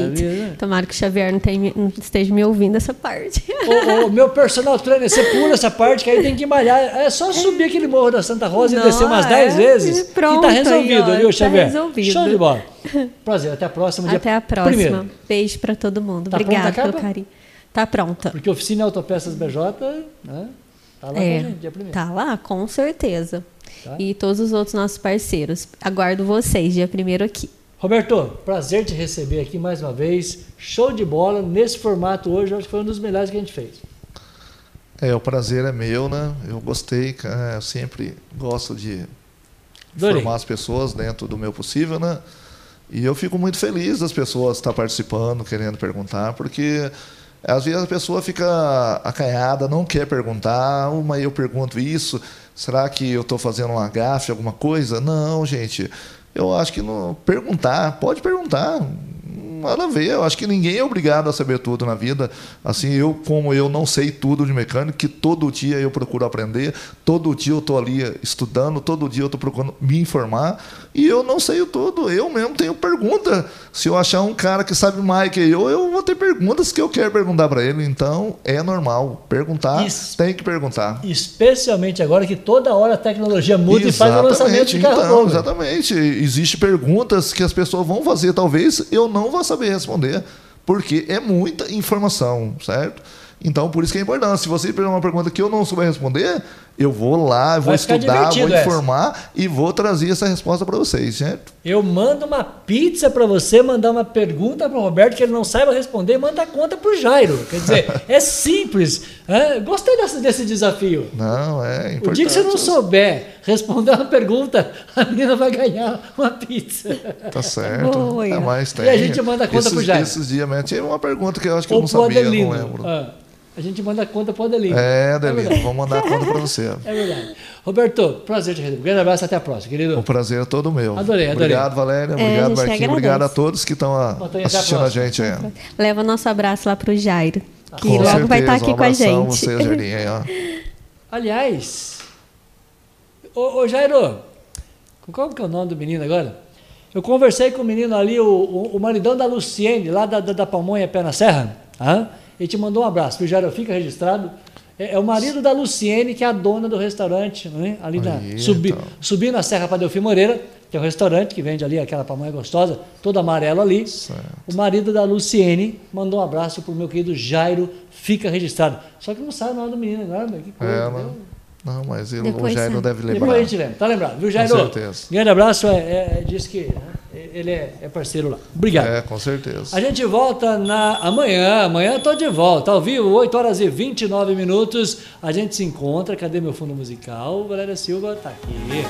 Tomara que o Xavier não, tenha- não esteja me ouvindo essa parte. Ô, ô, meu personal trainer, você pula essa parte que aí tem que malhar. É só subir aquele morro da Santa Rosa Não, e descer umas é. 10 vezes. E pronto, e tá resolvido, aí, ó, viu, tá Xavier? resolvido. Show de bola. Prazer, até a próxima. dia Até a próxima. Primeiro, Beijo pra todo mundo. Tá Obrigada pronta a pelo carinho. Tá pronta. porque Oficina Autopeças BJ, né? Tá lá com a É, gente, dia primeiro. tá lá, com certeza. Tá. E todos os outros nossos parceiros. Aguardo vocês, dia primeiro aqui. Roberto, prazer te receber aqui mais uma vez. Show de bola. Nesse formato hoje, eu acho que foi um dos melhores que a gente fez. É, o prazer é meu, né? Eu gostei, cara. Eu sempre gosto de Adorei. formar as pessoas dentro do meu possível, né? E eu fico muito feliz das pessoas estar participando, querendo perguntar, porque às vezes a pessoa fica acanhada, não quer perguntar, "Ah, mas eu pergunto isso, será que eu estou fazendo uma gafe, alguma coisa? Não, gente. Eu acho que não perguntar, pode perguntar. Nada a ver, eu acho que ninguém é obrigado a saber tudo na vida. Assim, eu, como eu não sei tudo de mecânica, que todo dia eu procuro aprender, todo dia eu estou ali estudando, todo dia eu estou procurando me informar, e eu não sei tudo. Eu mesmo tenho pergunta. Se eu achar um cara que sabe mais que eu, eu vou ter perguntas que eu quero perguntar para ele. Então, é normal. Perguntar, Isso. tem que perguntar. Especialmente agora que toda hora a tecnologia muda e faz o lançamento de carro então, novo. Exatamente. Existem perguntas que as pessoas vão fazer, talvez eu não vou saber responder, porque é muita informação, certo? Então, por isso que é importante. Se você fizer uma pergunta que eu não souber responder, eu vou lá, eu vou estudar, vou divertido essa. informar e vou trazer essa resposta para vocês, certo? Eu mando uma pizza para você, mandar uma pergunta para o Roberto que ele não saiba responder, manda a conta para o Jairo. Quer dizer, é simples. É, Gostei desse, desse desafio. Não, é importante. O dia que você não souber responder uma pergunta, a menina vai ganhar uma pizza. Tá certo. Boa, é, mas tem. E a gente manda a conta esses, pro Jairo. Esses dias mesmo tinha uma pergunta que eu acho que eu não sabia, não lembro. Ah, a gente manda a conta pro Adelino. É, Adelino, verdade. vou mandar a conta para você. É verdade. Roberto, prazer te receber. Um grande abraço, até a próxima, querido. O prazer é todo meu. Adorei, adorei. Obrigado, Valéria. É, a Obrigado, que Marquinhos. Obrigado a todos que estão a- Bom, então, a assistindo a, próxima. gente aí. Leva nosso abraço lá pro Jairo, que Com logo vai estar certeza, aqui um com a gente. Você, Jardim, aí, ó. Aliás, ô, ô Jairo, qual que é o nome do menino agora? Eu conversei com o menino ali, o, o, o maridão da Luciene, lá da, da, da Pamonha Pé na Serra. Ah, ele te mandou um abraço, viu, Jairo? Fica registrado. É, é o marido da Luciene, que é a dona do restaurante, né? ali na, Aí, subi, então. subindo a Serra para Delfim Moreira, que é um restaurante que vende ali aquela pamonha gostosa, todo amarelo ali. Certo. O marido da Luciene mandou um abraço pro meu querido Jairo, fica registrado. Só que não sabe o nome do menino agora, meu, que coisa, É, entendeu? não, não, mas ele, o Depois Jair não sai. deve lembrar. Depois a gente lembra, tá lembrado, viu, Jairo? certeza. Grande abraço, é, é, é, diz que né, ele é, é parceiro lá. Obrigado. É, com certeza. A gente volta na amanhã, amanhã eu tô de volta, ao vivo, 8 horas e 29 minutos. A gente se encontra, cadê meu fundo musical? Valéria Silva tá aqui.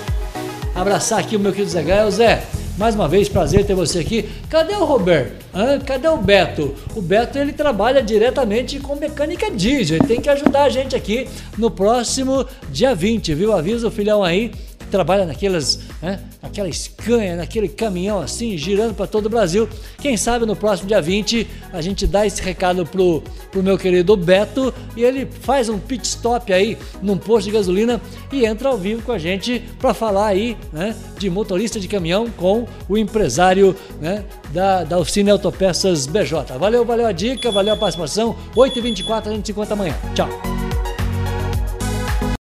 Abraçar aqui o meu querido Zé Gael. Zé, mais uma vez, prazer ter você aqui. Cadê o Roberto? Hã? Cadê o Beto? O Beto ele trabalha diretamente com mecânica diesel. Ele tem que ajudar a gente aqui no próximo dia 20, viu? Avisa o filhão aí trabalha naquelas, né, naquela escanha, naquele caminhão assim, girando para todo o Brasil. Quem sabe no próximo dia 20 a gente dá esse recado pro, pro meu querido Beto e ele faz um pit stop aí num posto de gasolina e entra ao vivo com a gente para falar aí, né, de motorista de caminhão com o empresário, né, da, da oficina Autopeças BJ. Valeu, valeu a dica, valeu a participação. 8h24 a gente se encontra amanhã. Tchau.